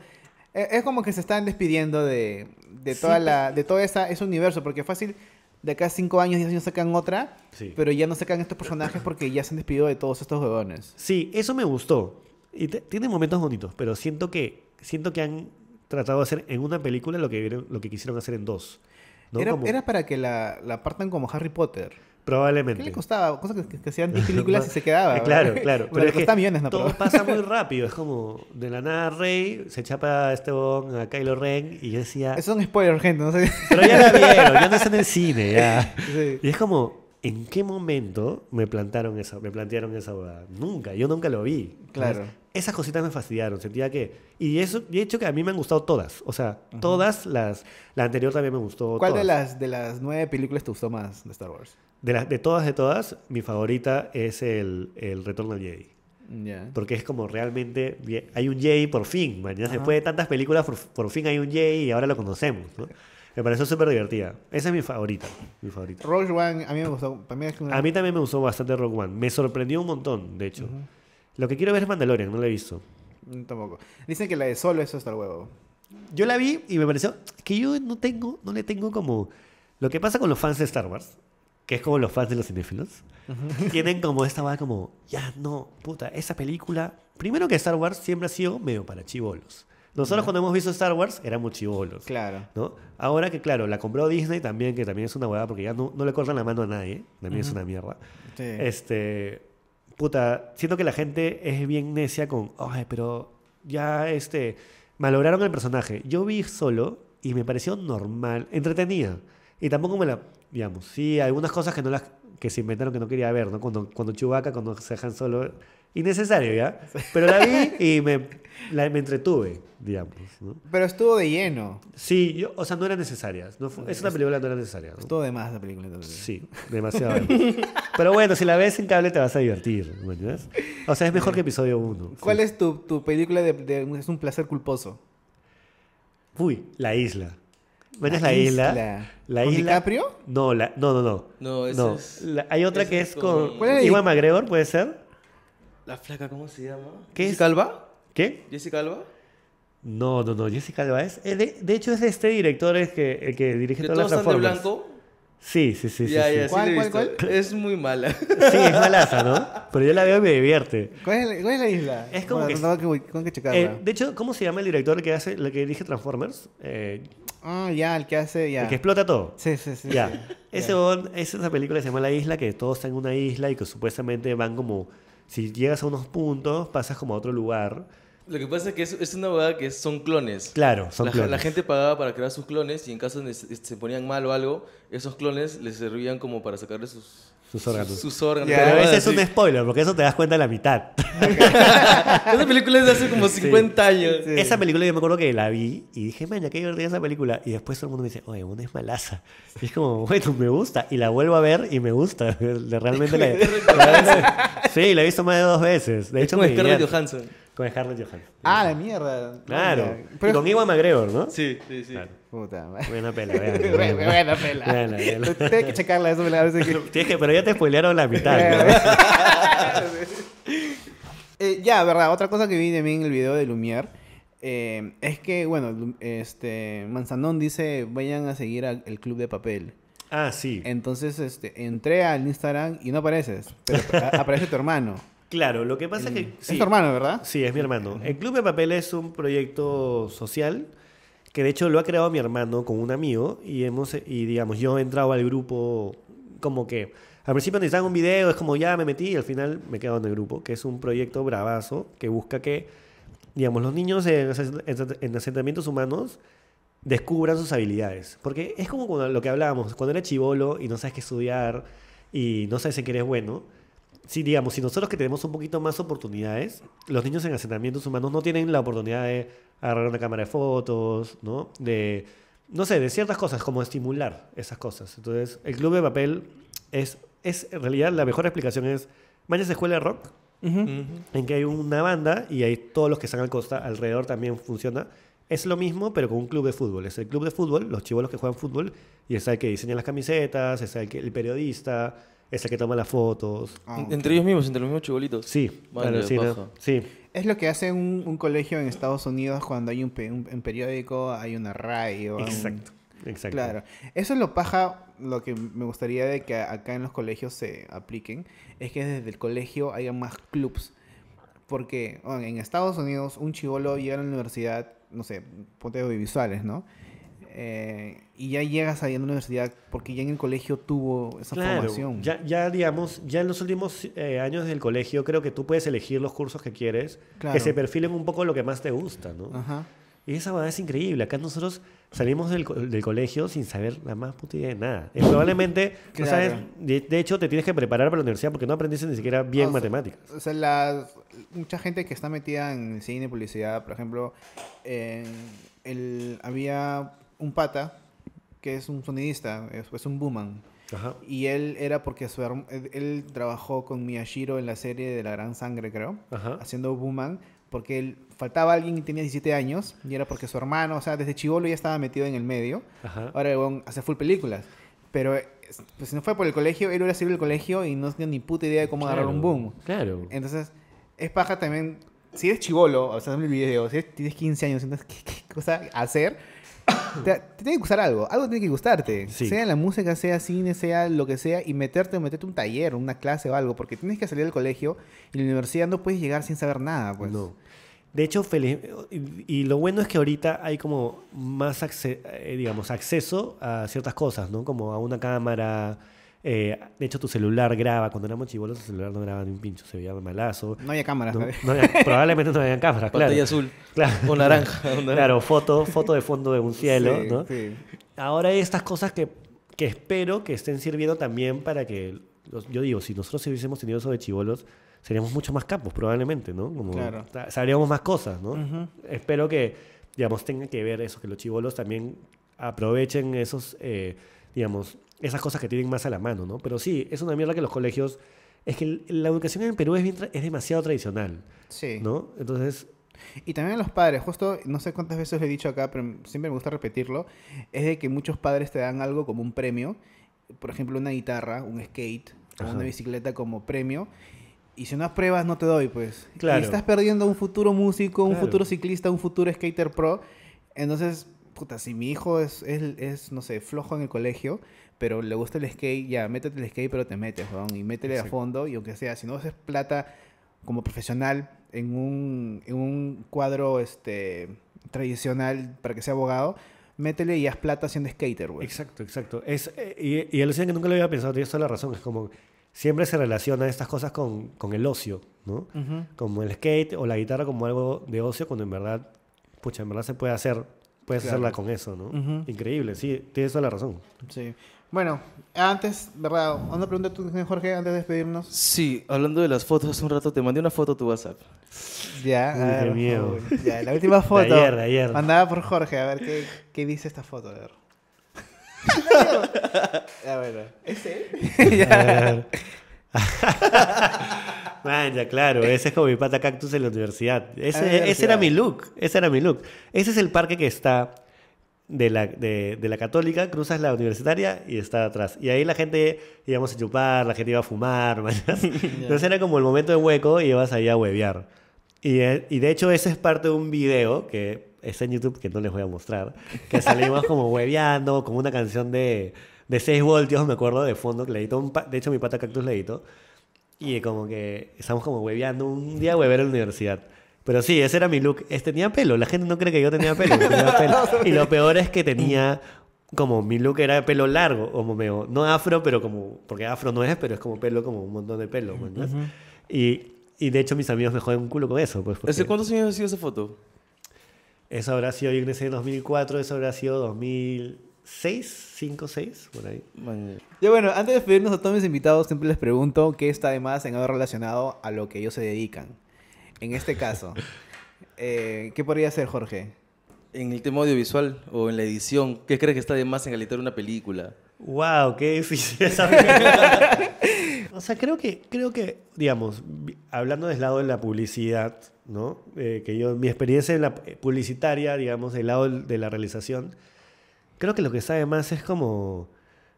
Es como que se están despidiendo de, de, toda la, de todo esa, ese universo, porque fácil, de acá a 5 años, 10 años sacan otra, Sí. pero ya no sacan estos personajes porque ya se han despedido de todos estos huevones. Sí, eso me gustó. Y te- tiene momentos bonitos, pero siento que, siento que han tratado de hacer en una película lo que, lo que quisieron hacer en dos. ¿no? Era, Como- era para que la, la partan como Harry Potter. ¿Qué probablemente. le costaba? Cosa que, que, que hacían 10 películas y se quedaba. Claro, ¿verdad? claro. Bueno, le es que millones, ¿no? todo Pero- pasa muy rápido. Es como de la nada Rey se chapa a este bon, a Kylo Ren y yo decía, Eso es un spoiler, gente. No sé. pero ya la vieron, ya no está en el cine, ya. Sí. Y es como, ¿en qué momento me plantaron esa, me plantearon esa huevada? Nunca, yo nunca lo vi. Claro. Entonces, Esas cositas me fastidiaron, sentía que... Y eso, de hecho que a mí me han gustado todas. O sea, todas las... La anterior también me gustó. ¿Cuál de las, de las nueve películas te gustó más de Star Wars? De, las- de todas, de todas, mi favorita es el, el Retorno al Jedi. Ya. Porque es como realmente... Hay un Jedi por fin, Ajá. Después de tantas películas, por, por fin hay un Jedi y ahora lo conocemos, ¿no? Me pareció súper divertida. Esa es mi favorita. Mi favorita. Rogue One, a mí me gustó. Es una- A mí también me gustó bastante Rogue One. Me sorprendió un montón, de hecho. Lo que quiero ver es Mandalorian, no la he visto. Mm, Tampoco. Dicen que la de solo eso está el huevo. Yo la vi y me pareció que yo no tengo, no le tengo como... Lo que pasa con los fans de Star Wars, que es como los fans de los cinéfilos, tienen como esta va como, ya no, puta, esa película... Primero que Star Wars siempre ha sido medio para chivolos. Nosotros cuando hemos visto Star Wars éramos chivolos. Claro. ¿no? Ahora que, claro, la compró Disney también, que también es una hueá porque ya no, no le cortan la mano a nadie, también es una mierda. Sí. Este, puta, siento que la gente es bien necia con, ay, pero ya, este, malograron el personaje. Yo vi solo y me pareció normal, entretenida. Y tampoco me la, digamos, sí, algunas cosas que no las, que se inventaron que no quería ver, ¿no? Cuando, cuando Chewbacca, cuando se dejan solo, innecesario, ¿ya? Pero la vi y me, la- me entretuve, digamos. ¿no? Pero estuvo de lleno. Sí, yo, o sea, no era necesaria. No fue- es una película que no era necesaria. ¿no? Estuvo de más la película. entonces. Sí, demasiado. Pero bueno, si la ves en cable te vas a divertir, ¿me entiendes? O sea, es mejor que episodio 1. ¿Cuál es tu, tu película de, de- es un placer culposo? Uy, La Isla. ¿Ves la, isla? La ¿Con isla. DiCaprio? No, la, no, no, no. No, No, es- la- hay otra que es es con. con- ¿Cuál es Iwan McGregor, ¿puede ser? La flaca, ¿cómo se llama? ¿Qué es? ¿Jessica Alba? ¿Qué? ¿Jessica Alba? No, no, no. Jessica Alba es. eh, De, de hecho, es de este director el que, el que dirige todas las todos Transformers. blanco. Sí, sí, sí. ya, sí. ya, sí ¿Cuál, cuál, visto. Es muy mala. Sí, es malaza, ¿no? Pero yo la veo y me divierte. ¿Cuál es, la- cuál es la isla? Es como Bueno, que- tengo que, tengo que checarla. Eh, de hecho, ¿cómo se llama el director que hace, el que dirige Transformers? Eh, Ah, ya, el que hace, ya. El que explota todo. Sí, sí, sí. Ya. sí. Ese bon- es esa película que se llama La Isla, que todos están en una isla y que supuestamente van como. Si llegas a unos puntos, pasas como a otro lugar. Lo que pasa es que es, es una hueá que son clones. Claro, son la, clones. la gente pagaba para crear sus clones y en caso de se, se ponían mal o algo, esos clones les servían como para sacarle sus, Sus órganos. Sus, sus órganos. Ya. Pero ese es un spoiler, porque eso te das cuenta a la mitad. Esa película es de hace como 50 años. Sí. Esa película yo me acuerdo que la vi y dije, man, ya qué divertida esa película. Y después todo el mundo me dice, oye, una es malaza. Y es como, bueno, me gusta. Y la vuelvo a ver y me gusta. De- Realmente la, la- Sí, la he visto más de dos veces. De Es hecho, como me Scarlett. Johansson. Con Scarlett Johansson. Ah, la mierda. Claro. Y con Iwan McGregor, ¿no? Sí, sí, sí. Claro. Puta madre. Buena pela, vean. Buena, buena pela. Véanla, véanla. Tienes que checarla, eso me la parece que... Tienes que, pero ya te spoilearon la mitad. ¿no? Eh, ya, verdad, otra cosa que vi también en el video de Lumière eh, es que, bueno, este Manzanón dice, vayan a seguir al el Club de Papel. Ah, sí. Entonces, este, entré al Instagram y no apareces, pero a- aparece tu hermano. Claro, lo que pasa es que... Es sí. tu hermano, ¿verdad? Sí, es mi hermano. El Club de Papel es un proyecto social que de hecho lo ha creado mi hermano con un amigo y hemos y digamos yo he entrado al grupo como que al principio necesitaban un video, es como ya me metí y al final me he quedado en el grupo, que es un proyecto bravazo que busca que digamos los niños en, asentamientos humanos descubran sus habilidades, porque es como cuando- lo que hablábamos, cuando eres chivolo y no sabes qué estudiar y no sabes en qué eres bueno, si digamos, si nosotros que tenemos un poquito más oportunidades, los niños en asentamientos humanos no tienen la oportunidad de agarrar una cámara de fotos, ¿no? De, no sé, de ciertas cosas, como estimular esas cosas. Entonces, el club de papel es, es en realidad, la mejor explicación es, mañana escuela de rock, Ujú. Ujú. en que hay una banda y hay todos los que están al costa alrededor también funciona. Es lo mismo, pero con un club de fútbol. Es el club de fútbol, los chivolos que juegan fútbol, y es el que diseña las camisetas, es el, que, el periodista, es el que toma las fotos. Ah. Entre ellos mismos, entre los mismos chibolitos. Sí, Vale, sí, ¿no? paja. sí. Es lo que hace un, un colegio en Estados Unidos cuando hay un, pe- un- un periódico, hay una radio. un- Exacto, exacto. Claro. Eso es lo paja, lo que me gustaría de que acá en los colegios se apliquen, es que desde el colegio haya más clubs. Porque bueno, en Estados Unidos un chivolo llega a la universidad, no sé, ponte audiovisuales, ¿no? Eh, y ya llegas ahí a la universidad porque ya en el colegio tuvo esa Claro, formación. ya, ya digamos, ya en los últimos eh, años del colegio creo que tú puedes elegir los cursos que quieres, Claro. que se perfilen un poco lo que más te gusta, ¿no? Ajá. Y esa verdad es increíble. Acá nosotros salimos del, co- del colegio sin saber la más puta idea de nada. Y probablemente, no Claro. sabes, de, de hecho, te tienes que preparar para la universidad porque no aprendiste ni siquiera bien o sea, matemáticas. O sea, la, mucha gente que está metida en cine y publicidad, por ejemplo, en el, había un pata que es un sonidista, es, es un booman. Ajá. Y él era porque su él, él trabajó con Miyashiro en la serie de La Gran Sangre, creo, Ajá. haciendo booman, porque él faltaba alguien y tenía 17 años, y era porque su hermano, o sea, desde chivolo ya estaba metido en el medio. Ajá. Ahora el huevón hace full películas. Pero pues, si no fue por el colegio, él hubiera salido del colegio y no tenía ni puta idea de cómo agarrar un boom. Claro. Entonces, es paja también. Si eres chivolo, o sea, en el video, si eres- tienes 15 años, entonces, ¿qué, qué cosa hacer? Te, te tiene que gustar algo, algo tiene que gustarte. Sí. Sea la música, sea cine, sea lo que sea, y meterte, meterte un taller, una clase o algo, porque tienes que salir del colegio y la universidad no puedes llegar sin saber nada, pues. No. De hecho, feliz, y, y lo bueno es que ahorita hay como más, acce- eh, digamos, acceso a ciertas cosas, ¿no? Como a una cámara. Eh, de hecho, tu celular graba. Cuando éramos chivolos, el celular no grababa ni un pincho, se veía malazo. No había cámaras, No- había- probablemente no habían cámaras, claro. Pantalla azul. Claro. O naranja. Claro, foto, foto de fondo de un cielo, Sí, ¿no? sí. Ahora hay estas cosas que, que espero que estén sirviendo también para que, los- yo digo, si nosotros hubiésemos tenido eso de chivolos, seríamos mucho más capos probablemente, ¿no? Como Claro. sabríamos más cosas, ¿no? Espero que, digamos, tengan que ver eso, que los chivolos también aprovechen esos, eh, digamos, esas cosas que tienen más a la mano, ¿no? Pero sí, es una mierda que los colegios... Es que la educación en Perú es, bien tra- es demasiado tradicional, Sí. ¿no? Entonces, Y también a los padres, justo, no sé cuántas veces lo he dicho acá, pero siempre me gusta repetirlo, es de que muchos padres te dan algo como un premio, por ejemplo, una guitarra, un skate, Ajá. una bicicleta como premio, y si no apruebas no te doy, pues. Claro. Y estás perdiendo un futuro músico, un Claro. futuro ciclista, un futuro skater pro. Entonces, puta, si mi hijo es, es, es, no sé, flojo en el colegio, pero le gusta el skate, ya, métete el skate, pero te metes, weón, y métele a Exacto. fondo, y aunque sea, si no haces plata como profesional en un, en un cuadro este, tradicional para que sea abogado, métele y haz plata siendo skater, güey. Exacto, exacto. Es, eh, y, y alucina que nunca lo había pensado, tienes toda la razón. Es como, siempre se relaciona estas cosas con, con el ocio, ¿no? Como el skate o la guitarra como algo de ocio, cuando en verdad, pucha, en verdad se puede hacer, puedes Claro. hacerla con eso, ¿no? Increíble, sí, tienes toda la razón. Sí. Bueno, antes, ¿verdad? Una pregunta tú, Jorge, antes de despedirnos. Sí, hablando de las fotos, hace un rato te mandé una foto a tu WhatsApp. Ya, Uy, a ver, qué miedo. Ya, la última foto. ayer, de ayer. Mandada por Jorge, a ver qué, qué dice esta foto, a ver. a ver, ¿es él? ya. Man, ya claro, ese es como mi pata cactus en la universidad. Ese, Ah, ese era mi look, ese era mi look. Ese es el parque que está de la, de, de la católica, cruzas la universitaria y está atrás. Y ahí la gente íbamos a chupar, la gente iba a fumar. Entonces era como el momento de hueco y ibas ahí a huevear. Y, eh, y de hecho ese es parte de un video que está en YouTube que no les voy a mostrar, que salimos como hueveando con una canción de, de 6 voltios, me acuerdo, de fondo, que le editó un pa- de hecho mi pata cactus le editó. Y como que estamos como hueveando un día huever en la universidad. Pero sí, ese era mi look. Es, tenía pelo. La gente no cree que yo tenía pelo. tenía pelo. Y lo peor es que tenía como mi look era de pelo largo, como medio, no afro, pero como, porque afro no es, pero es como pelo, como un montón de pelo. y, y de hecho mis amigos me joden un culo con eso. Pues, ¿Hace cuántos años ha sido esa foto? Eso habrá sido, yo ingresé en 2004, eso habrá sido 2006, 5, 6, por ahí. Man, Ya bueno, antes de despedirnos a todos mis invitados, siempre les pregunto qué está de más en algo relacionado a lo que ellos se dedican. En este caso, eh, ¿qué podría ser, Jorge? En el tema audiovisual o en la edición, ¿qué crees que está de más en editar una película? Wow, qué difícil esa. O sea, creo que, creo que, digamos, hablando del lado de la publicidad, ¿no? Eh, que yo, mi experiencia en la eh, publicitaria, digamos, del lado de la realización, creo que lo que sabe más es como.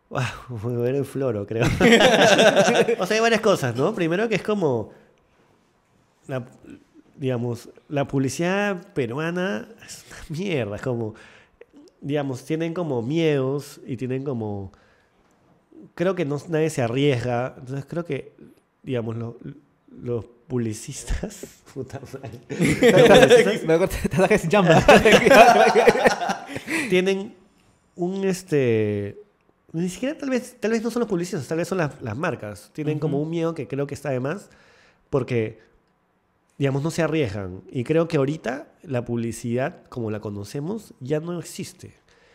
Wow, ver el floro, creo. o sea, hay varias cosas, ¿no? Primero que es como. La, digamos, la publicidad peruana es una mierda, es como. Digamos, tienen como miedos y tienen como creo que no, nadie se arriesga. Entonces creo que, digamos, lo- los publicistas. Puta madre. De tatuajes sin chamba. tienen un este. Ni siquiera tal vez, tal vez no son los publicistas, tal vez son las, las marcas. Tienen como un miedo que creo que está de más. Porque, digamos, no se arriesgan. Y creo que ahorita la publicidad, como la conocemos, ya no existe.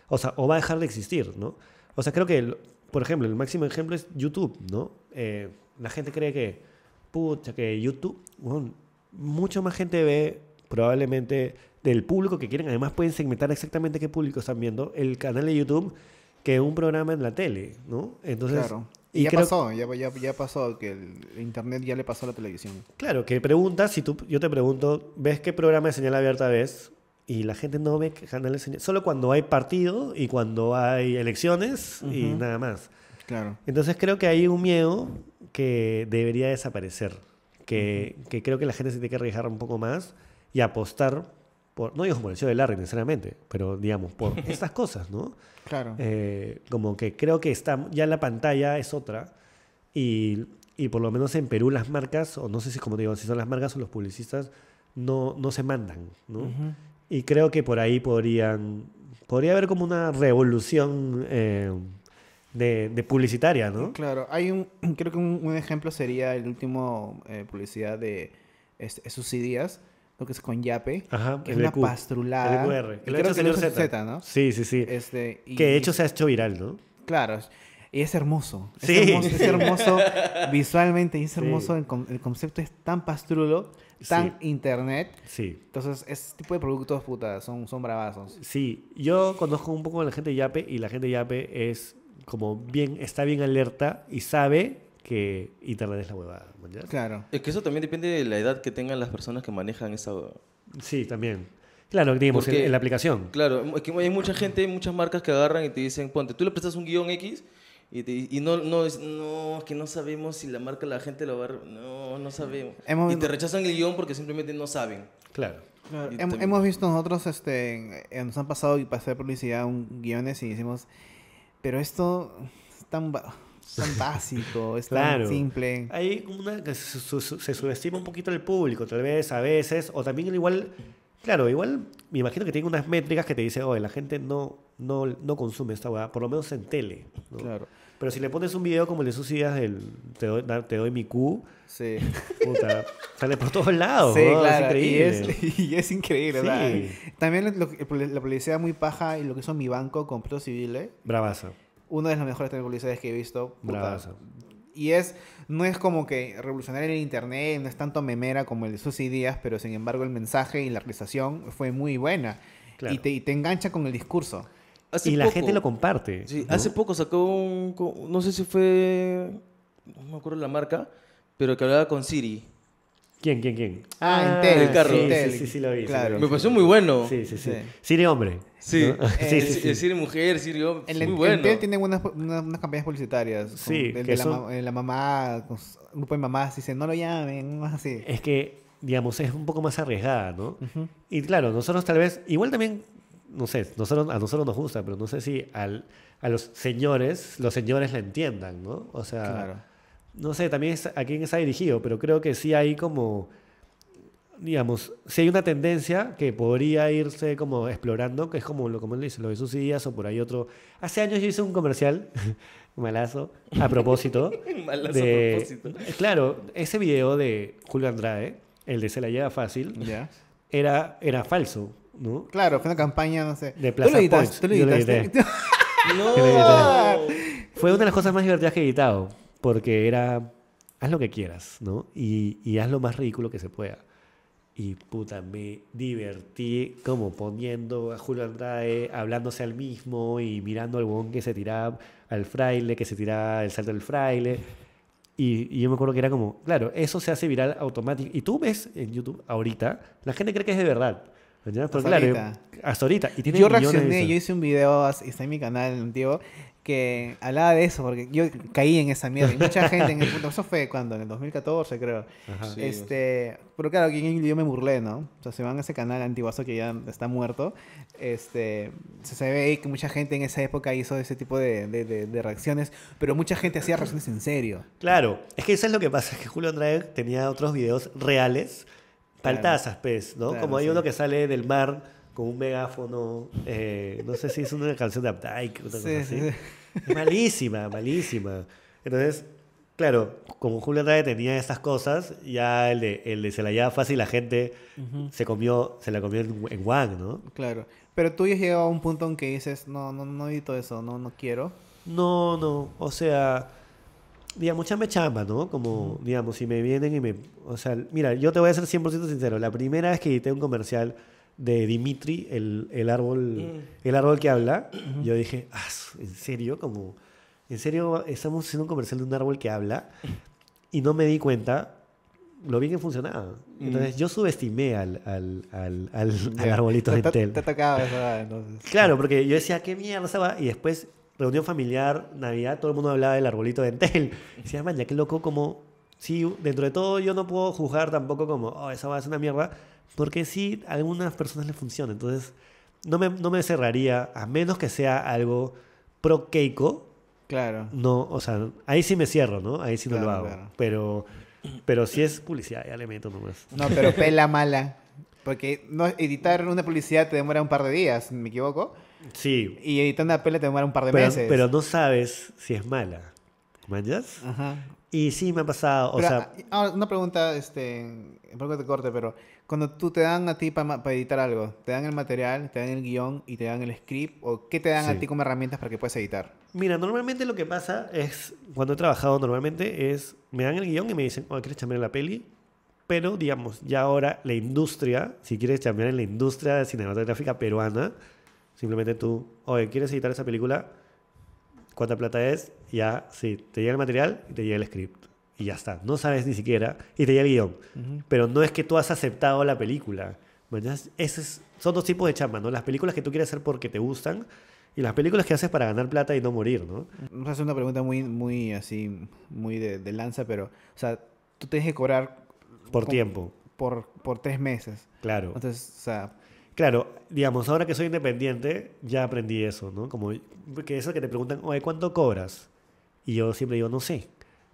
O sea, o va a dejar de existir, ¿no? O sea, creo que, por ejemplo, el máximo ejemplo es YouTube, ¿no? Eh, la gente cree que, pucha, que YouTube, bueno, mucho más gente ve probablemente del público que quieren. Además, pueden segmentar exactamente qué público están viendo el canal de YouTube que un programa en la tele, ¿no? Entonces, claro. Y, ya creo- pasó, ya, ya, ya pasó, que el internet ya le pasó a la televisión. Claro, que preguntas, si tú, yo te pregunto, ¿ves qué programa de señal abierta ves? Y la gente no ve qué canal de señal. Solo cuando hay partido y cuando hay elecciones y nada más. Claro. Entonces creo que hay un miedo que debería desaparecer. Que, que creo que la gente se tiene que arriesgar un poco más y apostar por, no digo por el show de Larry necesariamente, pero digamos, por estas cosas, ¿no? Claro. Eh, como que creo que está ya la pantalla es otra y, y por lo menos en Perú las marcas, o no sé si como te digo, si son las marcas o los publicistas, no, no se mandan, ¿no? Ujú. Y creo que por ahí podrían, podría haber como una revolución eh, de, de publicitaria, ¿no? Claro, hay un, creo que un, un ejemplo sería el último eh, publicidad de este, Subsidias, lo que es con Yape, Ajá, que es una pastrulada. el que lo ha hecho creo señor Z. ¿no? Sí, sí, sí. Este, y- Que de hecho se ha hecho viral, ¿no? Claro. Y es hermoso. Es Sí. hermoso, es hermoso visualmente y es Sí. hermoso. El, con- el concepto es tan pastrulo, tan Sí. internet. Sí. Entonces, ese tipo de productos, puta, son, son bravazos. Sí, yo conozco un poco a la gente de Yape y la gente de Yape es como bien, está bien alerta y sabe que Internet es la huevada. ¿me entiendes? Claro. Es que eso también depende de la edad que tengan las personas que manejan esa... Sí, también. Claro, digamos, en, Porque- en la aplicación. Claro, es que hay mucha gente, muchas marcas que agarran y te dicen, ponte, tú le prestas un guion X y, te- y no, no, es, no, es que no sabemos si la marca la gente lo va a... No, no sabemos. Hemos- Y te rechazan el guion porque simplemente no saben. Claro. Hem- también- hemos visto nosotros, este, nos han pasado y pasar publicidad un, guiones y decimos, pero esto es tan, ba- es tan básico, es Claro. tan simple. Hay una que se, su- se subestima un poquito el público, tal vez, a veces, o también igual, claro, igual me imagino que tiene unas métricas que te dicen, oye, la gente no, no, no consume esta hueá, por lo menos en tele. ¿no? Claro. Pero si le pones un video como el de sus ideas del te doy, da- te doy mi Q, Sí. puta, sale por todos lados. Sí, ¿no? claro. Es y, increíble. es, y es increíble, Sí. ¿verdad? También lo- la publicidad muy paja y lo que hizo mi banco con Pro Civil, ¿eh? Bravaza. Una de las mejores publicidades que he visto. puta. Y es, no es como que revolucionaria en el internet, no es tanto memera como el de Susy Díaz, pero sin embargo el mensaje y la realización fue muy buena. Claro. Y, te, y te engancha con el discurso. Hace y la poco- gente lo comparte. Sí, ¿no? hace poco sacó un, no sé si fue, no me acuerdo la marca, pero que hablaba con Siri. ¿Quién, quién, quién? Ah, Entel, el carro. Sí, Entel. sí, sí, sí, lo vi. Claro. Me pareció muy bueno. Sí, sí, sí. Sí. Siri hombre. Sí, ¿no? sí, Eh, sí, sí. Siri mujer, Siri hombre, El, muy el bueno. Entel tiene unas, unas, unas campañas publicitarias. con- Sí, de, que de la, son- ma- eh, la mamá, un grupo de mamás, dice, no lo llamen, más así. Es que, digamos, es un poco más arriesgada, ¿no? Y claro, nosotros tal vez, igual también, no sé, nosotros, a nosotros nos gusta, pero no sé si al, a los señores, los señores la entiendan, ¿no? O sea, Claro. No sé, también es- a quién está dirigido, pero creo que sí hay como, digamos, sí hay una tendencia que podría irse como explorando, que es como lo como él dice, lo de sus días o por ahí otro. Hace años yo hice un comercial, malazo, a propósito. Malazo de- a propósito. Claro, ese video de Julio Andrade, el de Se la lleva fácil, era, era falso, ¿no? Claro, fue una campaña, no sé. De ¿Tú Plaza lo editaste? Points. ¿Tú lo editaste? No. Fue una de las cosas más divertidas que he editado, porque era, haz lo que quieras, ¿no? Y, y haz lo más ridículo que se pueda. Y puta, me divertí como poniendo a Julio Andrade, hablándose al mismo y mirando al huevón que se tiraba al fraile, que se tiraba el salto del fraile. Y, y yo me acuerdo que era como, claro, eso se hace viral automático. Y tú ves en YouTube ahorita, la gente cree que es de verdad. Pero Hasta claro, ahorita. hasta ahorita. Y tiene Yo reaccioné, yo hice un video, está en mi canal antiguo, que hablaba de eso, porque yo caí en esa mierda. Y mucha gente en el punto, eso fue cuando, en el 2014 creo. Ajá. Este, pero claro, yo me burlé, ¿no? O sea, se van a ese canal antiguazo que ya está muerto. Este, se ve ahí que mucha gente en esa época hizo ese tipo de, de- de- de reacciones, pero mucha gente hacía reacciones en serio. Claro, es que eso es lo que pasa, es que Julio Andrade tenía otros videos reales, paltazas, pues, ¿no? Claro, Como hay sí. uno que sale del mar con un megáfono, eh, no sé si es una canción de Updike, una cosa Sí, así. sí, sí. Es malísima, malísima. Entonces, claro, como Julio Andrade tenía estas cosas, ya el de, el de se la lleva fácil, la gente se comió, se la comió en, en One, ¿no? Claro. Pero tú ya has llegado a un punto en que dices, no, no, no edito eso, no, no quiero. No, no, o sea, digamos, chamba chamba, ¿no? Como, digamos, si me vienen y me... O sea, mira, yo te voy a ser 100% sincero. La primera vez que edité un comercial de Dimitri, el, el árbol el árbol que habla, yo dije, ah, ¿en serio? Como, ¿en serio estamos haciendo un comercial de un árbol que habla? Y no me di cuenta lo bien que funcionaba. Entonces, yo subestimé al, al, al, al, al arbolito de te- Entel. Te tocaba entonces. Claro, porque yo decía, ¿qué mierda esa va? Y después, reunión familiar, Navidad, todo el mundo hablaba del arbolito de Entel. Y decía, man, ya qué loco, como, sí, dentro de todo yo no puedo juzgar tampoco como, oh, esa va a ser una mierda, porque sí, a algunas personas les funciona. Entonces, no me, no me cerraría, a menos que sea algo pro Keiko, Claro. no, o sea, ahí sí me cierro, ¿no? Ahí sí no lo Claro, hago. claro. Pero, pero si es publicidad, ya le meto nomás. No, pero pela mala. Porque no, editar una publicidad te demora un par de días, ¿me equivoco? Sí, Y editar una pela te demora un par de pero, meses. pero no sabes si es mala. ¿Manjas? Ajá. Y sí me ha pasado, o Pero, sea, ah, una pregunta, este, perdón que te corte, pero cuando tú te dan a ti para editar algo, te dan el material, te dan el guion y te dan el script, o qué te dan a Sí. ti como herramientas para que puedas editar? mira, normalmente lo que pasa es, cuando he trabajado normalmente es, me dan el guion y me dicen, oh, ¿quieres chambear en la peli? Pero, digamos, ya ahora la industria, si quieres chambear en la industria cinematográfica peruana, simplemente tú, oye, ¿quieres editar esa película? ¿Cuánta plata es? Ya, sí, te llega el material y te llega el script. Y ya está. No sabes ni siquiera. Y te llega el guion. Pero no es que tú has aceptado la película. ¿mañas? Ese es- son dos tipos de chamba, ¿no? Las películas que tú quieres hacer porque te gustan y las películas que haces para ganar plata y no morir, ¿no? Vamos a hacer una pregunta muy, muy así, muy de, de lanza, pero, o sea, tú tienes que cobrar Por Con- tiempo, por, por tres meses. claro. Entonces, o sea, Claro, digamos, ahora que soy independiente, ya aprendí eso, ¿no? Como que eso que te preguntan, oye, ¿cuánto cobras? Y yo siempre digo, no sé.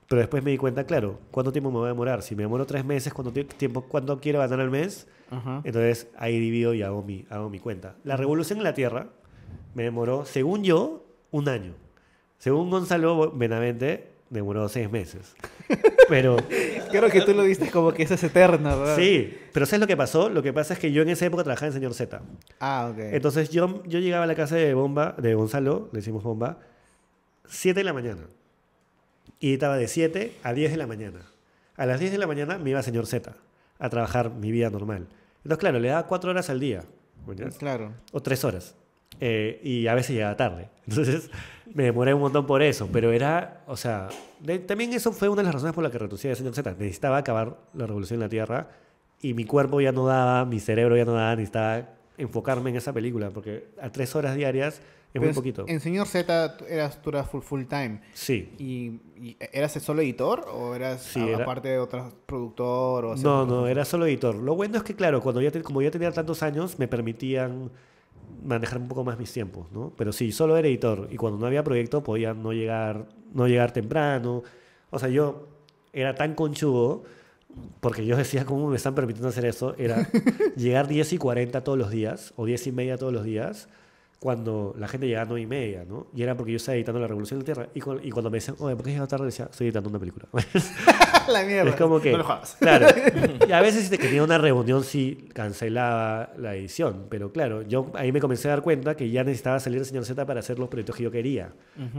Pero después me di cuenta, claro, ¿cuánto tiempo me voy a demorar? Si me demoro tres meses, ¿cuánto tie- tiempo, cuánto quiero ganar al mes? ajá. Entonces ahí divido y hago mi, hago mi cuenta. La revolución en la Tierra me demoró, según yo, un año. Según Gonzalo Benavente, demoró seis meses. Pero Creo que tú lo viste como que eso es eterno, ¿verdad? sí, pero ¿sabes lo que pasó? Lo que pasa es que yo en esa época trabajaba en Señor Z. Ah, ok. Entonces yo, yo llegaba a la casa de Bomba, de Gonzalo, le decimos Bomba, 7 de la mañana. Y estaba de 7 a 10 de la mañana. A las 10 de la mañana me iba a Señor Z a trabajar mi vida normal. Entonces, claro, le daba 4 horas al día. Claro. o tres horas. Eh, y a veces llegaba tarde. Entonces me demoré un montón por eso. Pero era, o sea, de- también eso fue una de las razones por las que renuncié de Señor Z. Necesitaba acabar la revolución en la Tierra y mi cuerpo ya no daba, mi cerebro ya no daba, necesitaba enfocarme en esa película porque a tres horas diarias es muy en- poquito. En Señor Z eras, tú eras full, full time. Sí. ¿Y, y eras el solo editor o eras Sí, a- era- aparte de otro productor? O No, no, era solo editor. Lo bueno es que, claro, cuando ya te- como ya tenía tantos años, me permitían manejar un poco más mis tiempos, ¿no? Pero sí, solo era editor. Y cuando no había proyecto podía no llegar, no llegar temprano. O sea, yo era tan conchudo, porque yo decía, ¿cómo me están permitiendo hacer eso? Era llegar 10 y 40 todos los días, o 10 y media todos los días, cuando la gente llegaba a 9 y media, ¿no? Y era porque yo estaba editando La Revolución de la Tierra. Y, cu- y cuando me decían, oye, ¿por qué llegas tarde? Decía, estoy editando una película. La mierda. Es como que, No lo claro, y a veces si te tenía una reunión sí cancelaba la edición, pero claro, yo ahí me comencé a dar cuenta que ya necesitaba salir el señor Z para hacer los proyectos que yo quería,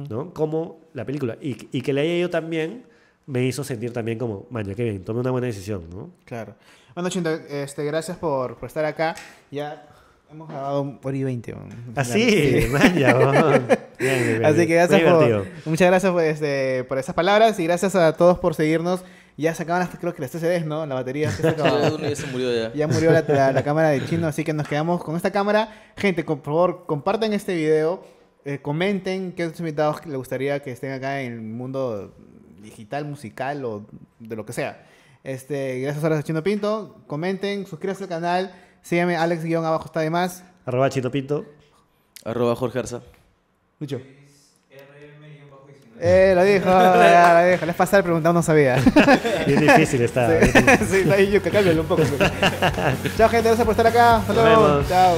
¿no? Como la película. Y, y que le haya ido también me hizo sentir también como, maña, qué bien, tomé una buena decisión, ¿no? Claro. Bueno, Chinto, este, gracias por, por estar acá. Ya hemos grabado veinte. weón. Así, bien. Así que gracias por, muchas gracias por, este, por esas palabras y gracias a todos por seguirnos. Ya se acaban las, creo que las TCDs, ¿no? La batería. se ya se murió ya. Ya murió la, la- la cámara de chino, así que nos quedamos con esta cámara. Gente, con- por favor, compartan este video, eh, comenten qué otros invitados les gustaría que estén acá en el mundo digital, musical o de lo que sea. Este, gracias a Chino Pinto. Comenten, suscríbanse al canal. Síganme, Alex guion abajo está de más. Arroba Chito Pinto. Arroba Jorge Arza. Lucho. Eh, lo dijo, ya, lo dijo. Les pasar preguntando, no sabía. Bien difícil está. sí, ahí yo que cámbialo un poco. Chao, gente, gracias por estar acá. Hasta luego. Chao.